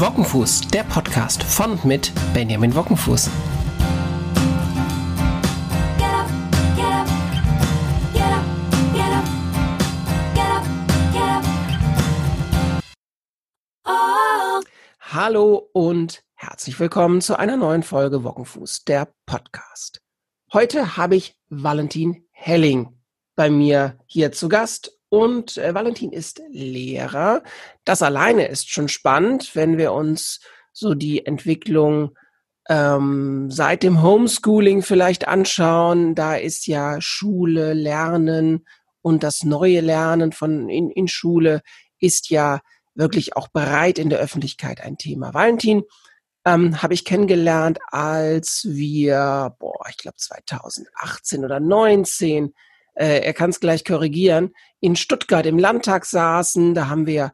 Wockenfuß, der Podcast von und mit Benjamin Wockenfuß. Hallo und herzlich willkommen zu einer neuen Folge Wockenfuß, der Podcast. Heute habe ich Valentin Helling bei mir hier zu Gast und äh, Valentin ist Lehrer. Das alleine ist schon spannend, wenn wir uns so die Entwicklung ähm, seit dem Homeschooling vielleicht anschauen. Da ist ja Schule, Lernen und das neue Lernen von in, in Schule ist ja wirklich auch bereit in der Öffentlichkeit ein Thema. Valentin ähm, habe ich kennengelernt, als wir, boah, ich glaube 2018 oder 19 äh, er kann es gleich korrigieren, in Stuttgart im Landtag saßen. Da haben wir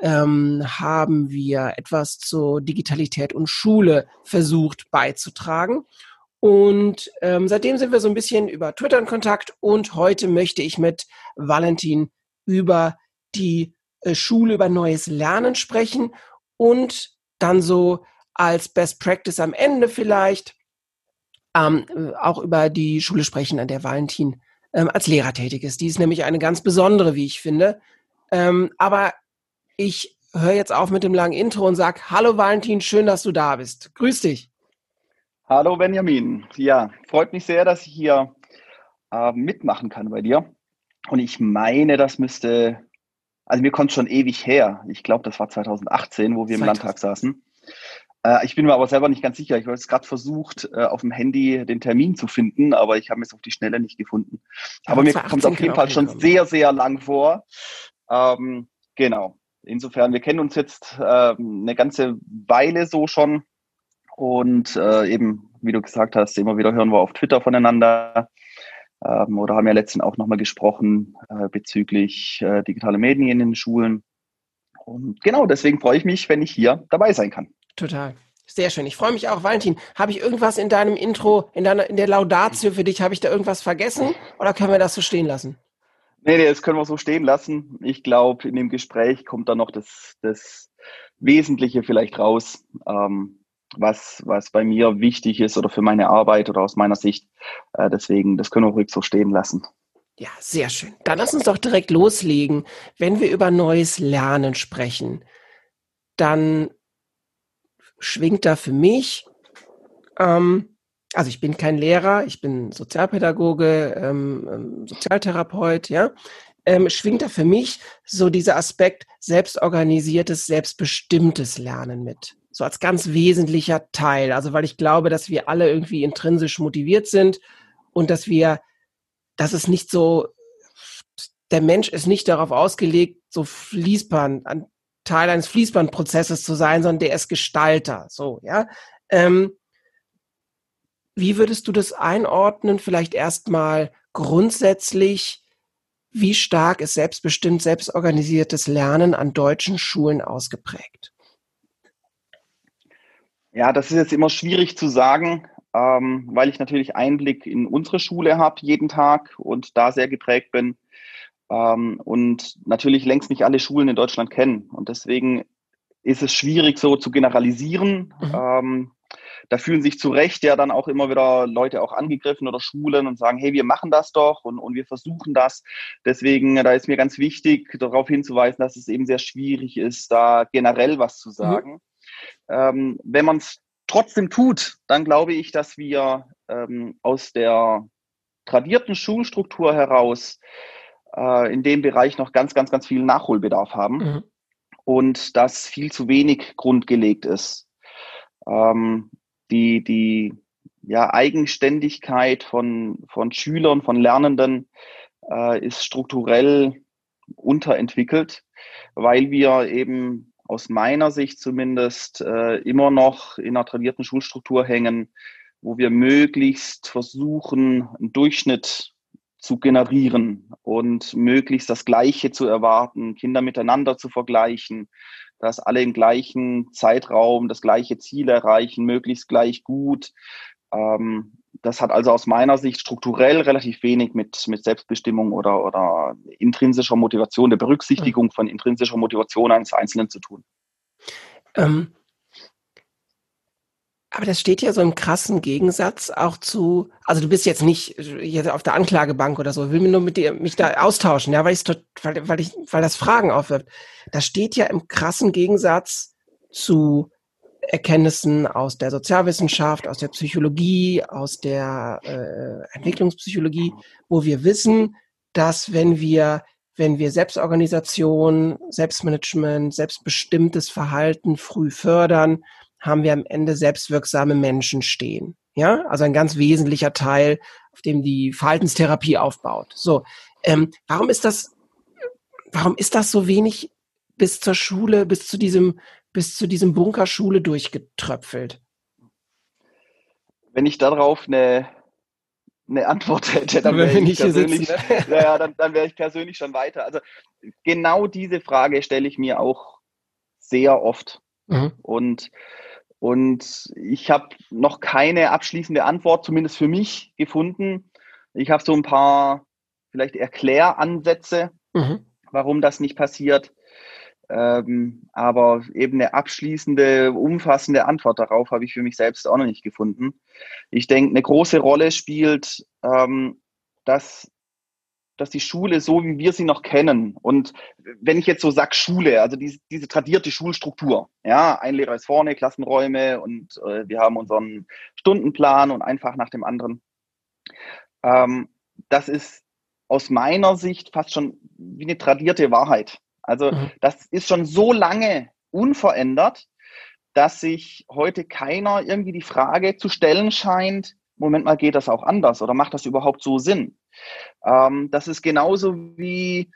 ähm, haben wir etwas zur Digitalität und Schule versucht beizutragen. Und ähm, seitdem sind wir so ein bisschen über Twitter in Kontakt und heute möchte ich mit Valentin über die äh, Schule, über neues Lernen sprechen und dann so als Best Practice am Ende vielleicht ähm, auch über die Schule sprechen, an der Valentin ähm, als Lehrer tätig ist. Die ist nämlich eine ganz besondere, wie ich finde. Ähm, aber ich höre jetzt auf mit dem langen Intro und sage, hallo Valentin, schön, dass du da bist. Grüß dich. Hallo Benjamin. Ja, freut mich sehr, dass ich hier äh, mitmachen kann bei dir. Und ich meine, das müsste, also mir kommt schon ewig her. Ich glaube, das war 2018, wo wir im Landtag saßen. Äh, ich bin mir aber selber nicht ganz sicher. Ich habe jetzt gerade versucht, äh, auf dem Handy den Termin zu finden, aber ich habe es auf die Schnelle nicht gefunden. Ja, aber mir kommt es auf jeden Fall schon sehr, sehr lang vor. Ähm, genau. Insofern, wir kennen uns jetzt äh, eine ganze Weile so schon. Und äh, eben, wie du gesagt hast, immer wieder hören wir auf Twitter voneinander. Ähm, oder haben ja letztens auch nochmal gesprochen äh, bezüglich äh, digitale Medien in den Schulen. Und genau, deswegen freue ich mich, wenn ich hier dabei sein kann. Total. Sehr schön. Ich freue mich auch, Valentin. Habe ich irgendwas in deinem Intro, in deiner, in der Laudatio für dich, habe ich da irgendwas vergessen oder können wir das so stehen lassen? Nee, nee, das können wir so stehen lassen. Ich glaube, in dem Gespräch kommt da noch das, das Wesentliche vielleicht raus, ähm, was, was bei mir wichtig ist oder für meine Arbeit oder aus meiner Sicht. Äh, deswegen, das können wir ruhig so stehen lassen. Ja, sehr schön. Dann lass uns doch direkt loslegen. Wenn wir über neues Lernen sprechen, dann schwingt da für mich, ähm, also ich bin kein Lehrer, ich bin Sozialpädagoge, ähm, ähm, Sozialtherapeut, ja, ähm, schwingt da für mich so dieser Aspekt selbstorganisiertes, selbstbestimmtes Lernen mit. So als ganz wesentlicher Teil. Also weil ich glaube, dass wir alle irgendwie intrinsisch motiviert sind und dass wir, dass es nicht so, der Mensch ist nicht darauf ausgelegt, so Fließband, an Teil eines Fließbandprozesses zu sein, sondern der ist Gestalter. So, ja. Ähm, wie würdest du das einordnen? Vielleicht erstmal grundsätzlich, wie stark ist selbstbestimmt, selbstorganisiertes Lernen an deutschen Schulen ausgeprägt? Ja, das ist jetzt immer schwierig zu sagen, ähm, weil ich natürlich Einblick in unsere Schule habe jeden Tag und da sehr geprägt bin ähm, und natürlich längst nicht alle Schulen in Deutschland kennen. Und deswegen ist es schwierig so zu generalisieren. Mhm. Ähm, da fühlen sich zu Recht ja dann auch immer wieder Leute auch angegriffen oder Schulen und sagen, hey, wir machen das doch und, und wir versuchen das. Deswegen, da ist mir ganz wichtig, darauf hinzuweisen, dass es eben sehr schwierig ist, da generell was zu mhm. sagen. Mhm. Ähm, wenn man es trotzdem tut, dann glaube ich, dass wir ähm, aus der tradierten Schulstruktur heraus äh, in dem Bereich noch ganz, ganz, ganz viel Nachholbedarf haben mhm. und dass viel zu wenig grundgelegt ist. Ähm, die, die ja, Eigenständigkeit von, von Schülern, von Lernenden äh, ist strukturell unterentwickelt, weil wir eben aus meiner Sicht zumindest äh, immer noch in einer tradierten Schulstruktur hängen, wo wir möglichst versuchen, einen Durchschnitt zu generieren und möglichst das Gleiche zu erwarten, Kinder miteinander zu vergleichen, dass alle im gleichen Zeitraum das gleiche Ziel erreichen, möglichst gleich gut. Ähm, das hat also aus meiner Sicht strukturell relativ wenig mit, mit Selbstbestimmung oder, oder intrinsischer Motivation, der Berücksichtigung von intrinsischer Motivation eines Einzelnen zu tun. Ähm, Aber das steht ja so im krassen Gegensatz auch zu, also du bist jetzt nicht jetzt auf der Anklagebank oder so, will mir nur mit dir mich da austauschen, ja, weil ich weil, weil ich weil das Fragen aufwirft. Das steht ja im krassen Gegensatz zu Erkenntnissen aus der Sozialwissenschaft, aus der Psychologie, aus der äh, Entwicklungspsychologie, wo wir wissen, dass wenn wir wenn wir Selbstorganisation, Selbstmanagement, selbstbestimmtes Verhalten früh fördern, haben wir am Ende selbstwirksame Menschen stehen. Ja, also ein ganz wesentlicher Teil, auf dem die Verhaltenstherapie aufbaut. So, ähm, warum ist das, warum ist das so wenig bis zur Schule, bis zu diesem, bis zu diesem Bunkerschule durchgetröpfelt? Wenn ich darauf eine, eine Antwort hätte, dann wäre ich, persönlich, ja, dann, dann wäre ich persönlich schon weiter. Also genau diese Frage stelle ich mir auch sehr oft. Mhm. Und und ich habe noch keine abschließende Antwort, zumindest für mich, gefunden. Ich habe so ein paar vielleicht Erkläransätze, mhm. warum das nicht passiert. Ähm, aber eben eine abschließende, umfassende Antwort darauf habe ich für mich selbst auch noch nicht gefunden. Ich denke, eine große Rolle spielt, ähm, dass dass die Schule so, wie wir sie noch kennen, und wenn ich jetzt so sag Schule, also diese, diese tradierte Schulstruktur, ja, ein Lehrer ist vorne, Klassenräume und äh, wir haben unseren Stundenplan und einfach nach dem anderen. Ähm, das ist aus meiner Sicht fast schon wie eine tradierte Wahrheit. Also mhm. das ist schon so lange unverändert, dass sich heute keiner irgendwie die Frage zu stellen scheint, Moment mal, geht das auch anders oder macht das überhaupt so Sinn? Ähm, das ist genauso wie,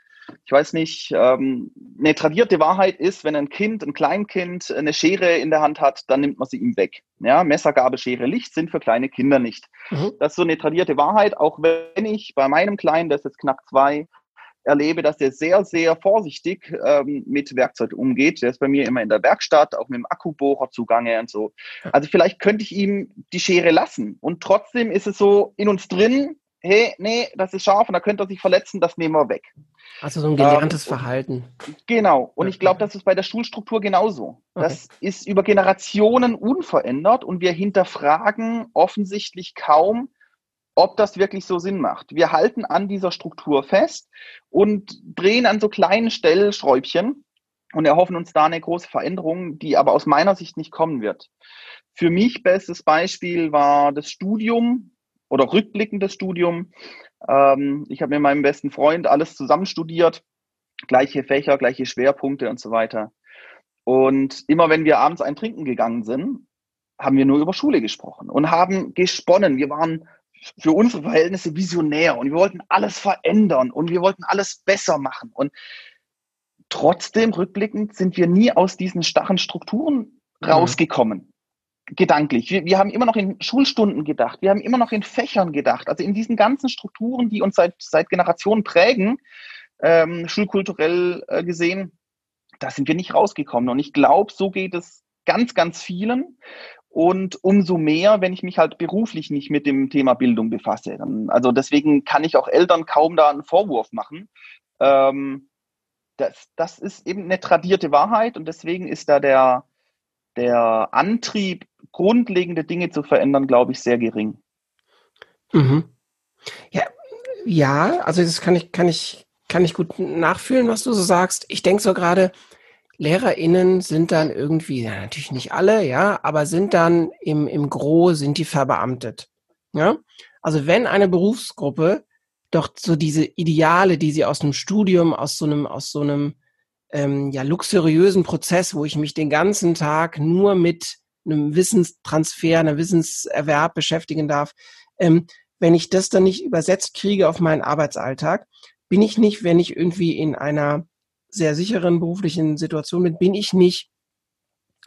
ich weiß nicht, ähm, eine tradierte Wahrheit ist, wenn ein Kind, ein Kleinkind eine Schere in der Hand hat, dann nimmt man sie ihm weg. Ja, Messer, Gabel, Schere, Licht sind für kleine Kinder nicht. Mhm. Das ist so eine tradierte Wahrheit, auch wenn ich bei meinem Kleinen, der ist jetzt knapp zwei, erlebe, dass er sehr, sehr vorsichtig ähm, mit Werkzeug umgeht. Der ist bei mir immer in der Werkstatt, auch mit dem Akkubohrer zugange und so. Also vielleicht könnte ich ihm die Schere lassen. Und trotzdem ist es so in uns drin, hey, nee, das ist scharf und da könnte er sich verletzen, das nehmen wir weg. Also so ein gelerntes ähm, Verhalten. Genau. Und ich glaube, das ist bei der Schulstruktur genauso. Okay. Das ist über Generationen unverändert und wir hinterfragen offensichtlich kaum, ob das wirklich so Sinn macht. Wir halten an dieser Struktur fest und drehen an so kleinen Stellschräubchen und erhoffen uns da eine große Veränderung, die aber aus meiner Sicht nicht kommen wird. Für mich bestes Beispiel war das Studium oder rückblickendes Studium. Ähm, ich habe mit meinem besten Freund alles zusammen studiert, gleiche Fächer, gleiche Schwerpunkte und so weiter. Und immer wenn wir abends ein Trinken gegangen sind, haben wir nur über Schule gesprochen und haben gesponnen. Wir waren für unsere Verhältnisse visionär und wir wollten alles verändern und wir wollten alles besser machen. Und trotzdem, rückblickend, sind wir nie aus diesen starren Strukturen mhm. rausgekommen gedanklich. Wir, wir haben immer noch in Schulstunden gedacht, wir haben immer noch in Fächern gedacht, also in diesen ganzen Strukturen, die uns seit, seit Generationen prägen, ähm, schulkulturell äh, gesehen, da sind wir nicht rausgekommen. Und ich glaube, so geht es ganz, ganz vielen. Und umso mehr, wenn ich mich halt beruflich nicht mit dem Thema Bildung befasse. Also deswegen kann ich auch Eltern kaum da einen Vorwurf machen. Ähm, das, das ist eben eine tradierte Wahrheit und deswegen ist da der, der Antrieb, grundlegende Dinge zu verändern, glaube ich, sehr gering. Mhm. Ja, ja, also das kann ich, kann ich, kann ich gut nachfühlen, was du so sagst. Ich denke so gerade, LehrerInnen sind dann irgendwie, ja, natürlich nicht alle, ja, aber sind dann im, im Gro, sind die verbeamtet. Ja? Also wenn eine Berufsgruppe doch so diese Ideale, die sie aus einem Studium, aus so einem, aus so einem ähm, ja, luxuriösen Prozess, wo ich mich den ganzen Tag nur mit einem Wissenstransfer, einer Wissenserwerb beschäftigen darf, ähm, wenn ich das dann nicht übersetzt kriege auf meinen Arbeitsalltag, bin ich nicht, wenn ich irgendwie in einer sehr sicheren beruflichen Situation bin, bin ich nicht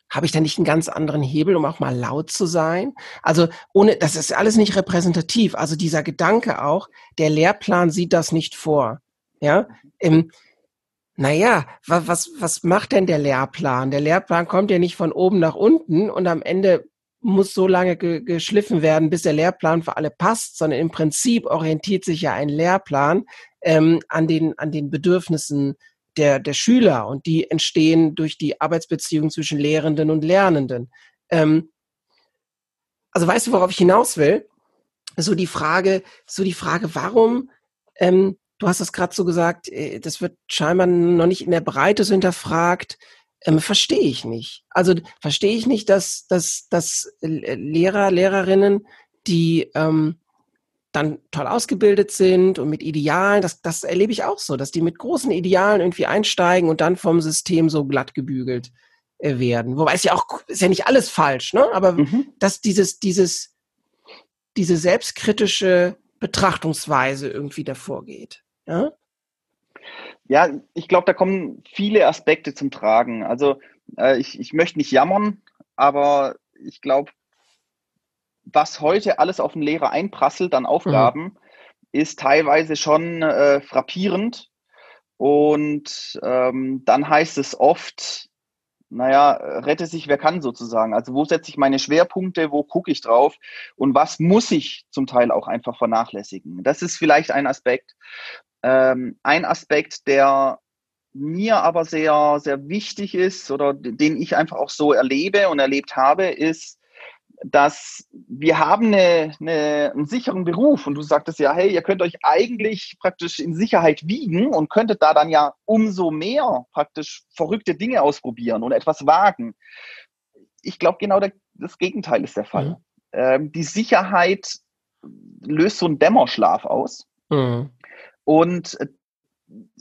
habe ich da nicht einen ganz anderen Hebel, um auch mal laut zu sein? Also ohne, das ist alles nicht repräsentativ. Also dieser Gedanke auch, der Lehrplan sieht das nicht vor. Ja, ähm, naja, was, was, was macht denn der Lehrplan? Der Lehrplan kommt ja nicht von oben nach unten und am Ende muss so lange ge geschliffen werden, bis der Lehrplan für alle passt, sondern im Prinzip orientiert sich ja ein Lehrplan ähm, an, den, an den Bedürfnissen der, der Schüler und die entstehen durch die Arbeitsbeziehung zwischen Lehrenden und Lernenden. Ähm, also weißt du, worauf ich hinaus will? So die Frage, so die Frage, warum, ähm, du hast das gerade so gesagt, äh, das wird scheinbar noch nicht in der Breite so hinterfragt. Ähm, verstehe ich nicht. Also verstehe ich nicht, dass, dass, dass Lehrer, Lehrerinnen, die ähm, dann toll ausgebildet sind und mit Idealen, das, das erlebe ich auch so, dass die mit großen Idealen irgendwie einsteigen und dann vom System so glatt gebügelt äh, werden. Wobei es ja auch, ist ja nicht alles falsch, ne? Aber mhm. dass dieses, dieses, diese selbstkritische Betrachtungsweise irgendwie davor geht. Ja, ja ich glaube, da kommen viele Aspekte zum Tragen. Also äh, ich, ich möchte nicht jammern, aber ich glaube, was heute alles auf den Lehrer einprasselt an Aufgaben, mhm. ist teilweise schon äh, frappierend. Und ähm, dann heißt es oft, naja, rette sich wer kann sozusagen. Also wo setze ich meine Schwerpunkte, wo gucke ich drauf und was muss ich zum Teil auch einfach vernachlässigen. Das ist vielleicht ein Aspekt. Ähm, ein Aspekt, der mir aber sehr, sehr wichtig ist oder den ich einfach auch so erlebe und erlebt habe, ist, dass wir haben eine, eine, einen sicheren Beruf und du sagtest ja, hey, ihr könnt euch eigentlich praktisch in Sicherheit wiegen und könntet da dann ja umso mehr praktisch verrückte Dinge ausprobieren und etwas wagen. Ich glaube, genau der, das Gegenteil ist der Fall. Mhm. Ähm, die Sicherheit löst so einen Dämmerschlaf aus. Mhm. Und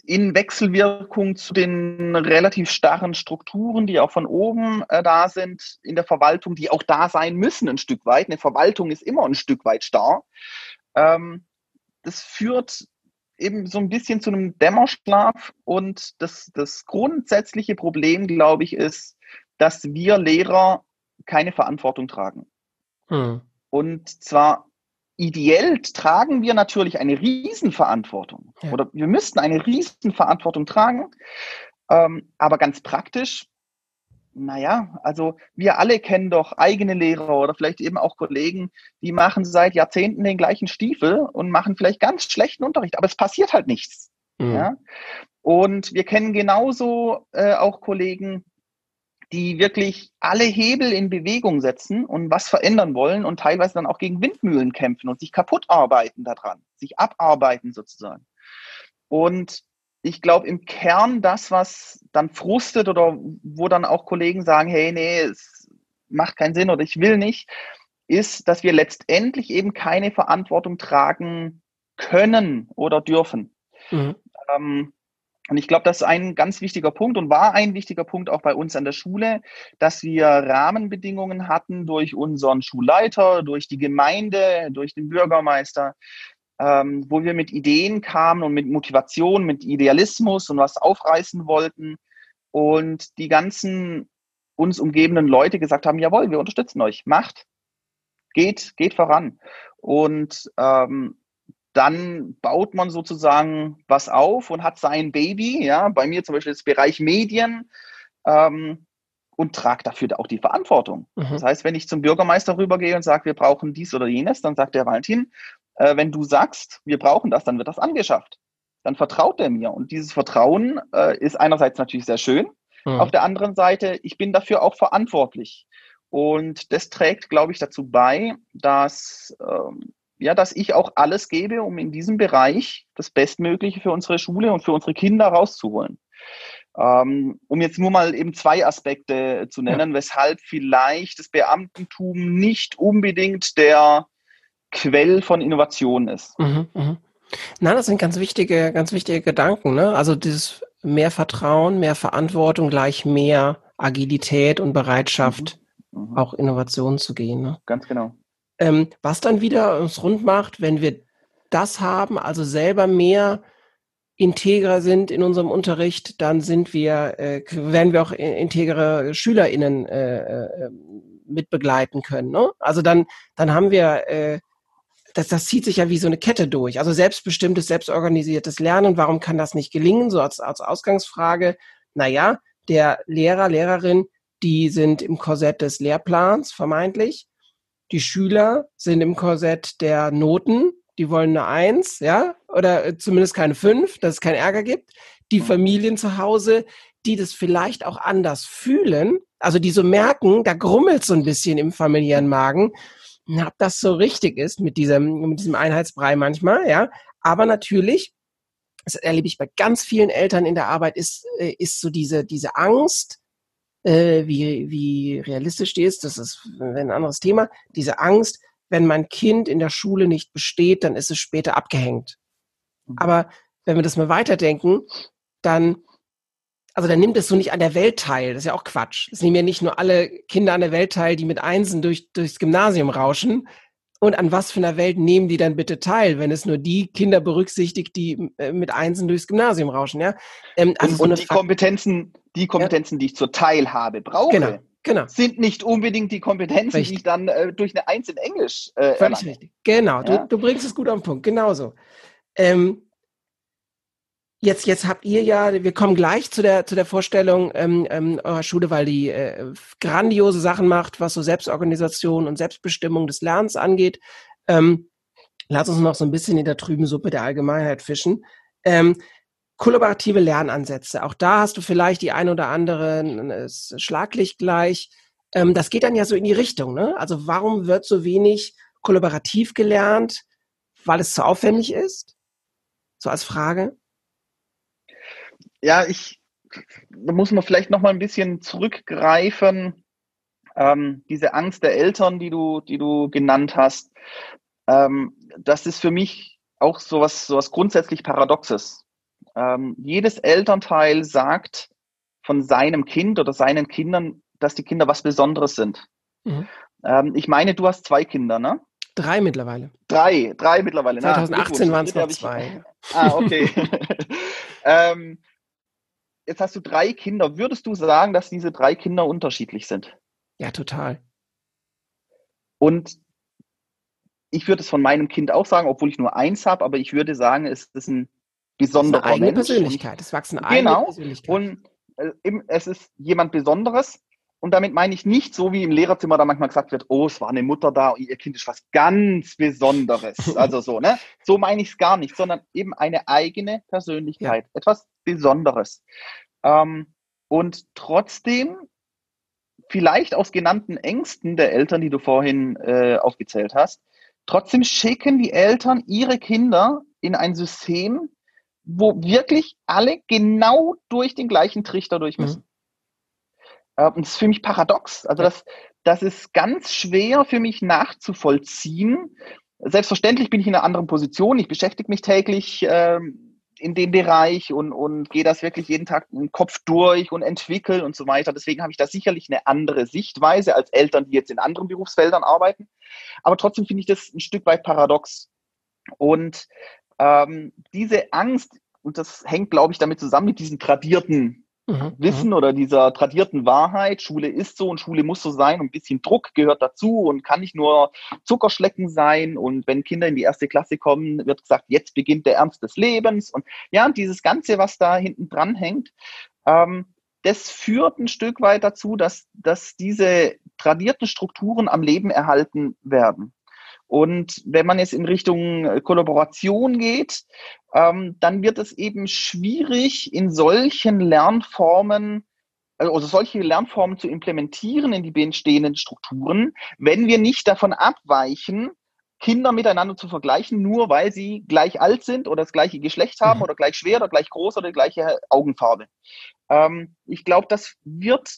in Wechselwirkung zu den relativ starren Strukturen, die auch von oben äh, da sind in der Verwaltung, die auch da sein müssen ein Stück weit. Eine Verwaltung ist immer ein Stück weit starr. Ähm, das führt eben so ein bisschen zu einem Dämmerschlaf und das, das grundsätzliche Problem, glaube ich, ist, dass wir Lehrer keine Verantwortung tragen. Hm. Und zwar ideell tragen wir natürlich eine Riesenverantwortung ja. oder wir müssten eine Riesenverantwortung tragen, ähm, aber ganz praktisch, naja, also wir alle kennen doch eigene Lehrer oder vielleicht eben auch Kollegen, die machen seit Jahrzehnten den gleichen Stiefel und machen vielleicht ganz schlechten Unterricht, aber es passiert halt nichts. Mhm. Ja? Und wir kennen genauso äh, auch Kollegen, die wirklich alle Hebel in Bewegung setzen und was verändern wollen und teilweise dann auch gegen Windmühlen kämpfen und sich kaputt arbeiten daran, sich abarbeiten sozusagen. Und ich glaube im Kern das, was dann frustet oder wo dann auch Kollegen sagen, hey, nee, es macht keinen Sinn oder ich will nicht, ist, dass wir letztendlich eben keine Verantwortung tragen können oder dürfen. Mhm. Ähm, und ich glaube, das ist ein ganz wichtiger Punkt und war ein wichtiger Punkt auch bei uns an der Schule, dass wir Rahmenbedingungen hatten durch unseren Schulleiter, durch die Gemeinde, durch den Bürgermeister, ähm, wo wir mit Ideen kamen und mit Motivation, mit Idealismus und was aufreißen wollten. Und die ganzen uns umgebenden Leute gesagt haben, jawohl, wir unterstützen euch, macht, geht, geht voran. Und ähm, dann baut man sozusagen was auf und hat sein Baby, ja, bei mir zum Beispiel das Bereich Medien, ähm, und tragt dafür auch die Verantwortung. Mhm. Das heißt, wenn ich zum Bürgermeister rübergehe und sage, wir brauchen dies oder jenes, dann sagt der Valentin, äh, wenn du sagst, wir brauchen das, dann wird das angeschafft. Dann vertraut er mir. Und dieses Vertrauen äh, ist einerseits natürlich sehr schön. Mhm. Auf der anderen Seite, ich bin dafür auch verantwortlich. Und das trägt, glaube ich, dazu bei, dass ähm, ja, dass ich auch alles gebe, um in diesem Bereich das Bestmögliche für unsere Schule und für unsere Kinder rauszuholen. Ähm, um jetzt nur mal eben zwei Aspekte zu nennen, ja. weshalb vielleicht das Beamtentum nicht unbedingt der Quell von Innovation ist. Mhm, mh. Na, das sind ganz wichtige, ganz wichtige Gedanken. Ne? Also dieses mehr Vertrauen, mehr Verantwortung gleich mehr Agilität und Bereitschaft, mhm, mhm. auch Innovationen zu gehen. Ne? Ganz genau. Ähm, was dann wieder uns rund macht, wenn wir das haben, also selber mehr integrer sind in unserem Unterricht, dann sind wir, äh, werden wir auch integere SchülerInnen äh, äh, mit begleiten können. Ne? Also dann, dann haben wir, äh, das, das zieht sich ja wie so eine Kette durch. Also selbstbestimmtes, selbstorganisiertes Lernen, warum kann das nicht gelingen? So als, als Ausgangsfrage, naja, der Lehrer, Lehrerin, die sind im Korsett des Lehrplans vermeintlich die Schüler sind im Korsett der Noten, die wollen eine Eins, ja, oder äh, zumindest keine Fünf, dass es keinen Ärger gibt. Die Familien zu Hause, die das vielleicht auch anders fühlen, also die so merken, da grummelt so ein bisschen im familiären Magen, ob das so richtig ist mit diesem, mit diesem Einheitsbrei manchmal, ja. Aber natürlich, das erlebe ich bei ganz vielen Eltern in der Arbeit, ist, äh, ist so diese, diese Angst, äh, wie, wie realistisch die ist, das ist ein anderes Thema, diese Angst, wenn mein Kind in der Schule nicht besteht, dann ist es später abgehängt. Mhm. Aber wenn wir das mal weiterdenken, dann, also dann nimmt es so nicht an der Welt teil. Das ist ja auch Quatsch. Es nehmen ja nicht nur alle Kinder an der Welt teil, die mit Einsen durch, durchs Gymnasium rauschen. Und an was für einer Welt nehmen die dann bitte teil, wenn es nur die Kinder berücksichtigt, die äh, mit Einsen durchs Gymnasium rauschen, ja? Ähm, also und, so und die Kompetenzen, die Kompetenzen, ja. die ich zur Teilhabe brauche, genau. Genau. sind nicht unbedingt die Kompetenzen, richtig. die ich dann äh, durch eine Eins in Englisch äh, Völlig erlange. richtig. Genau, ja? du, du, bringst es gut auf den Punkt, genauso. Ähm, Jetzt, jetzt habt ihr ja, wir kommen gleich zu der, zu der Vorstellung ähm, ähm, eurer Schule, weil die äh, grandiose Sachen macht, was so Selbstorganisation und Selbstbestimmung des Lernens angeht. Ähm, lass uns noch so ein bisschen in der trüben Suppe der Allgemeinheit fischen. Ähm, kollaborative Lernansätze. Auch da hast du vielleicht die ein oder andere Schlaglicht gleich. Ähm, das geht dann ja so in die Richtung. Ne? Also warum wird so wenig kollaborativ gelernt? Weil es zu aufwendig ist? So als Frage ja, ich, da muss man vielleicht noch mal ein bisschen zurückgreifen. Ähm, diese Angst der Eltern, die du, die du genannt hast, ähm, das ist für mich auch sowas, sowas grundsätzlich Paradoxes. Ähm, jedes Elternteil sagt von seinem Kind oder seinen Kindern, dass die Kinder was Besonderes sind. Mhm. Ähm, ich meine, du hast zwei Kinder, ne? Drei mittlerweile. Drei, drei mittlerweile. 2018 waren es noch zwei. Ah, okay. ähm, jetzt hast du drei Kinder. Würdest du sagen, dass diese drei Kinder unterschiedlich sind? Ja, total. Und ich würde es von meinem Kind auch sagen, obwohl ich nur eins habe, aber ich würde sagen, es ist ein besonderer es ist eine eigene Mensch. Persönlichkeit. Es wachsen eigene genau. Persönlichkeit. Und äh, es ist jemand Besonderes. Und damit meine ich nicht so, wie im Lehrerzimmer da manchmal gesagt wird, oh, es war eine Mutter da, ihr Kind ist was ganz Besonderes. Also so, ne? So meine ich es gar nicht, sondern eben eine eigene Persönlichkeit, ja. etwas Besonderes. Ähm, und trotzdem, vielleicht aus genannten Ängsten der Eltern, die du vorhin äh, aufgezählt hast, trotzdem schicken die Eltern ihre Kinder in ein System, wo wirklich alle genau durch den gleichen Trichter durch müssen. Mhm. Äh, und das ist für mich paradox. Also das, das ist ganz schwer für mich nachzuvollziehen. Selbstverständlich bin ich in einer anderen Position. Ich beschäftige mich täglich ähm, in dem Bereich und, und gehe das wirklich jeden Tag im Kopf durch und entwickle und so weiter. Deswegen habe ich da sicherlich eine andere Sichtweise als Eltern, die jetzt in anderen Berufsfeldern arbeiten. Aber trotzdem finde ich das ein Stück weit paradox. Und ähm, diese Angst, und das hängt, glaube ich, damit zusammen mit diesen tradierten Mhm, Wissen mhm. oder dieser tradierten Wahrheit, Schule ist so und Schule muss so sein und ein bisschen Druck gehört dazu und kann nicht nur Zuckerschlecken sein und wenn Kinder in die erste Klasse kommen, wird gesagt, jetzt beginnt der Ernst des Lebens und ja, und dieses Ganze, was da hinten dran hängt, ähm, das führt ein Stück weit dazu, dass, dass diese tradierten Strukturen am Leben erhalten werden. Und wenn man jetzt in Richtung äh, Kollaboration geht, ähm, dann wird es eben schwierig, in solchen Lernformen, also, also solche Lernformen zu implementieren in die bestehenden Strukturen, wenn wir nicht davon abweichen, Kinder miteinander zu vergleichen, nur weil sie gleich alt sind oder das gleiche Geschlecht haben mhm. oder gleich schwer oder gleich groß oder die gleiche Augenfarbe. Ähm, ich glaube, das wird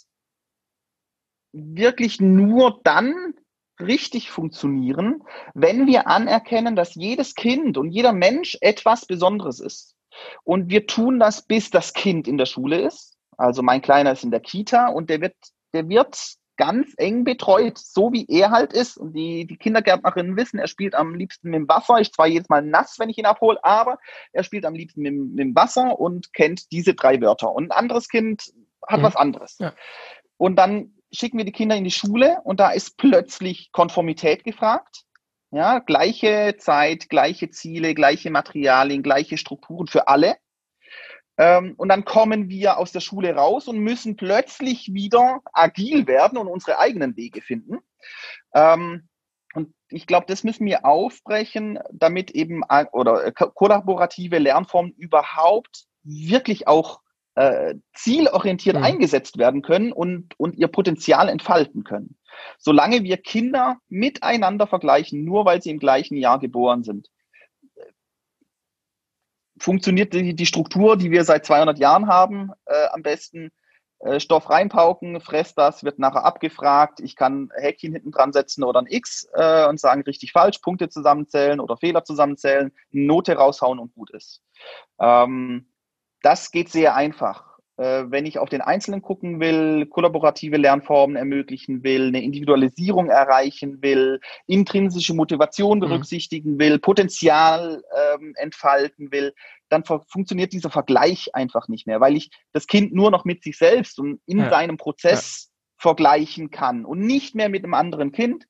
wirklich nur dann richtig funktionieren, wenn wir anerkennen, dass jedes Kind und jeder Mensch etwas Besonderes ist. Und wir tun das, bis das Kind in der Schule ist. Also mein Kleiner ist in der Kita und der wird, der wird ganz eng betreut, so wie er halt ist. Und die, die Kindergärtnerinnen wissen, er spielt am liebsten mit dem Wasser. Ich zwar jedes Mal nass, wenn ich ihn abhole, aber er spielt am liebsten mit, mit dem Wasser und kennt diese drei Wörter. Und ein anderes Kind hat mhm. was anderes. Ja. Und dann schicken wir die Kinder in die Schule und da ist plötzlich Konformität gefragt. Ja, gleiche Zeit, gleiche Ziele, gleiche Materialien, gleiche Strukturen für alle. Ähm, und dann kommen wir aus der Schule raus und müssen plötzlich wieder agil werden und unsere eigenen Wege finden. Ähm, und ich glaube, das müssen wir aufbrechen, damit eben oder kollaborative Lernformen überhaupt wirklich auch äh, zielorientiert mhm. eingesetzt werden können und, und ihr Potenzial entfalten können. Solange wir Kinder miteinander vergleichen, nur weil sie im gleichen Jahr geboren sind, funktioniert die, die Struktur, die wir seit 200 Jahren haben, äh, am besten. Äh, Stoff reinpauken, fress das, wird nachher abgefragt. Ich kann Häkchen hinten dran setzen oder ein X äh, und sagen richtig falsch, Punkte zusammenzählen oder Fehler zusammenzählen, Note raushauen und gut ist. Ähm, das geht sehr einfach. Äh, wenn ich auf den Einzelnen gucken will, kollaborative Lernformen ermöglichen will, eine Individualisierung erreichen will, intrinsische Motivation mhm. berücksichtigen mhm. will, Potenzial ähm, entfalten will, dann funktioniert dieser Vergleich einfach nicht mehr, weil ich das Kind nur noch mit sich selbst und in ja. seinem Prozess ja. vergleichen kann und nicht mehr mit einem anderen Kind,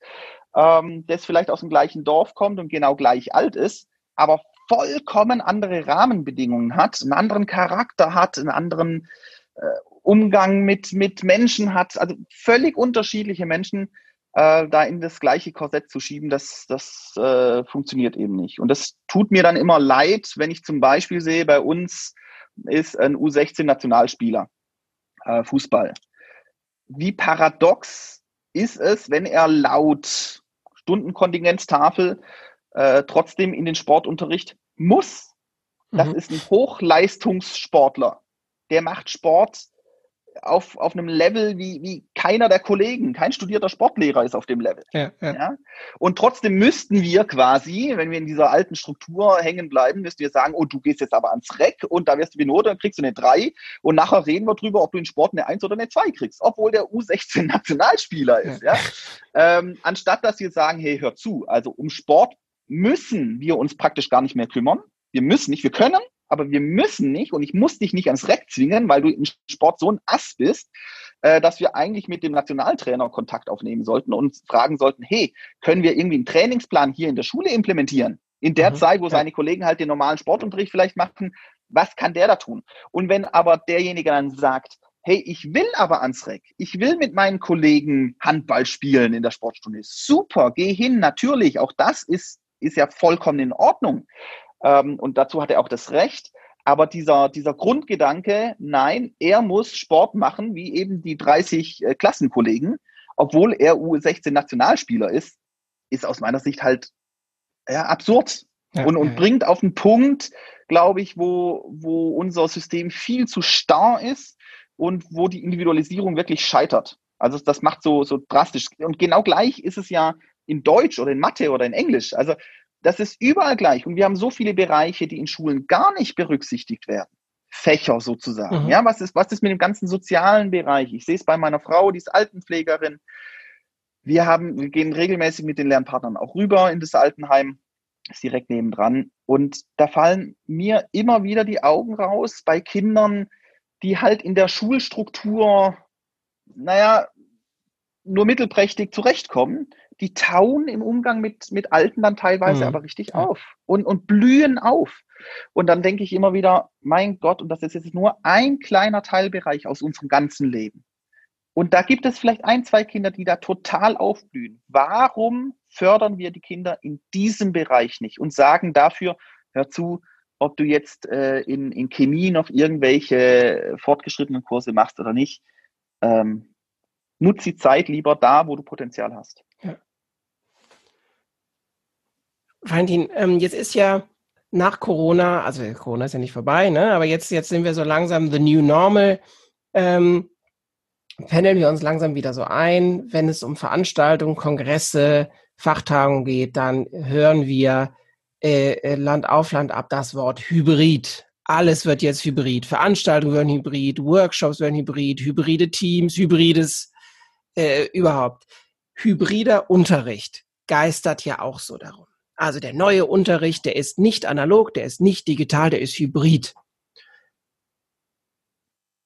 ähm, das vielleicht aus dem gleichen Dorf kommt und genau gleich alt ist, aber vollkommen andere Rahmenbedingungen hat, einen anderen Charakter hat, einen anderen äh, Umgang mit, mit Menschen hat, also völlig unterschiedliche Menschen äh, da in das gleiche Korsett zu schieben, das, das äh, funktioniert eben nicht. Und das tut mir dann immer leid, wenn ich zum Beispiel sehe, bei uns ist ein U16-Nationalspieler, äh, Fußball. Wie paradox ist es, wenn er laut Stundenkontingenztafel äh, trotzdem in den Sportunterricht muss. Das mhm. ist ein Hochleistungssportler. Der macht Sport auf, auf einem Level wie, wie keiner der Kollegen. Kein studierter Sportlehrer ist auf dem Level. Ja, ja. ja, Und trotzdem müssten wir quasi, wenn wir in dieser alten Struktur hängen bleiben, müssten wir sagen, oh, du gehst jetzt aber ans Reck und da wirst du Benote, dann kriegst du eine 3 und nachher reden wir drüber, ob du in Sport eine 1 oder eine 2 kriegst, obwohl der U16 Nationalspieler ist. Ja. ja? Ähm, anstatt dass wir sagen, hey, hör zu, also um Sport müssen wir uns praktisch gar nicht mehr kümmern. Wir müssen nicht, wir können, aber wir müssen nicht und ich muss dich nicht ans Reck zwingen, weil du im Sport so ein Ass bist, äh, dass wir eigentlich mit dem Nationaltrainer Kontakt aufnehmen sollten und fragen sollten, hey, können wir irgendwie einen Trainingsplan hier in der Schule implementieren? In der mhm, Zeit, wo seine Kollegen halt den normalen Sportunterricht vielleicht machen, was kann der da tun? Und wenn aber derjenige dann sagt, hey, ich will aber ans Reck, ich will mit meinen Kollegen Handball spielen in der Sportstunde, super, geh hin, natürlich, auch das ist, ist ja vollkommen in Ordnung. Ähm, und dazu hat er auch das Recht. Aber dieser, dieser Grundgedanke, nein, er muss Sport machen, wie eben die 30 äh, Klassenkollegen, obwohl er U16 Nationalspieler ist, ist aus meiner Sicht halt ja, absurd. Ja, und, und ja. bringt auf den Punkt, glaube ich, wo, wo unser System viel zu starr ist und wo die Individualisierung wirklich scheitert. Also das macht so, so drastisch. Und genau gleich ist es ja in Deutsch oder in Mathe oder in Englisch. Also das ist überall gleich. Und wir haben so viele Bereiche, die in Schulen gar nicht berücksichtigt werden. Fächer sozusagen. Mhm. Ja, was ist, was ist mit dem ganzen sozialen Bereich? Ich sehe es bei meiner Frau, die ist Altenpflegerin. Wir haben, wir gehen regelmäßig mit den Lernpartnern auch rüber in das Altenheim, ist direkt nebendran. Und da fallen mir immer wieder die Augen raus bei Kindern, die halt in der Schulstruktur, naja, nur mittelprächtig zurechtkommen, die tauen im Umgang mit, mit Alten dann teilweise mhm. aber richtig auf und, und blühen auf. Und dann denke ich immer wieder, mein Gott, und das ist jetzt nur ein kleiner Teilbereich aus unserem ganzen Leben. Und da gibt es vielleicht ein, zwei Kinder, die da total aufblühen. Warum fördern wir die Kinder in diesem Bereich nicht und sagen dafür, hör zu, ob du jetzt äh, in, in Chemie noch irgendwelche fortgeschrittenen Kurse machst oder nicht, ähm, nutz die Zeit lieber da, wo du Potenzial hast. Ja. Valentin, ähm, jetzt ist ja nach Corona, also Corona ist ja nicht vorbei, ne? aber jetzt, jetzt sind wir so langsam the new normal. Ähm, pendeln wir uns langsam wieder so ein. Wenn es um Veranstaltungen, Kongresse, Fachtagungen geht, dann hören wir äh, äh, Land auf, Land ab das Wort Hybrid. Alles wird jetzt Hybrid. Veranstaltungen werden Hybrid, Workshops werden Hybrid, hybride Teams, hybrides äh, überhaupt. Hybrider Unterricht geistert ja auch so darum. Also der neue Unterricht, der ist nicht analog, der ist nicht digital, der ist hybrid.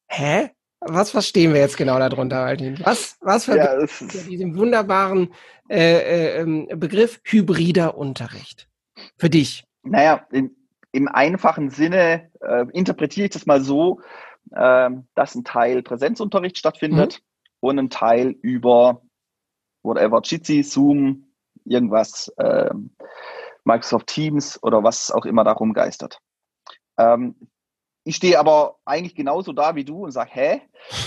Hä? Was verstehen wir jetzt genau darunter, Altin? Was, was für ja, diesen wunderbaren äh, äh, ähm, Begriff hybrider Unterricht für dich? Naja, in, im einfachen Sinne äh, interpretiere ich das mal so, äh, dass ein Teil Präsenzunterricht stattfindet mhm. und ein Teil über whatever, Jitsi, Zoom, irgendwas, äh, Microsoft Teams oder was auch immer darum geistert. Ähm, ich stehe aber eigentlich genauso da wie du und sage, hä,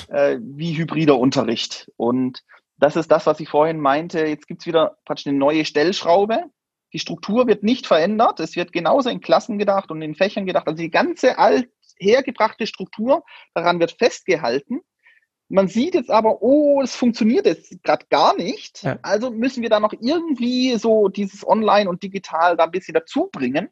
äh, wie hybrider Unterricht. Und das ist das, was ich vorhin meinte. Jetzt gibt es wieder praktisch eine neue Stellschraube. Die Struktur wird nicht verändert. Es wird genauso in Klassen gedacht und in Fächern gedacht. Also die ganze alt hergebrachte Struktur, daran wird festgehalten. Man sieht jetzt aber, oh, es funktioniert jetzt gerade gar nicht. Ja. Also müssen wir da noch irgendwie so dieses Online und Digital da ein bisschen dazu bringen.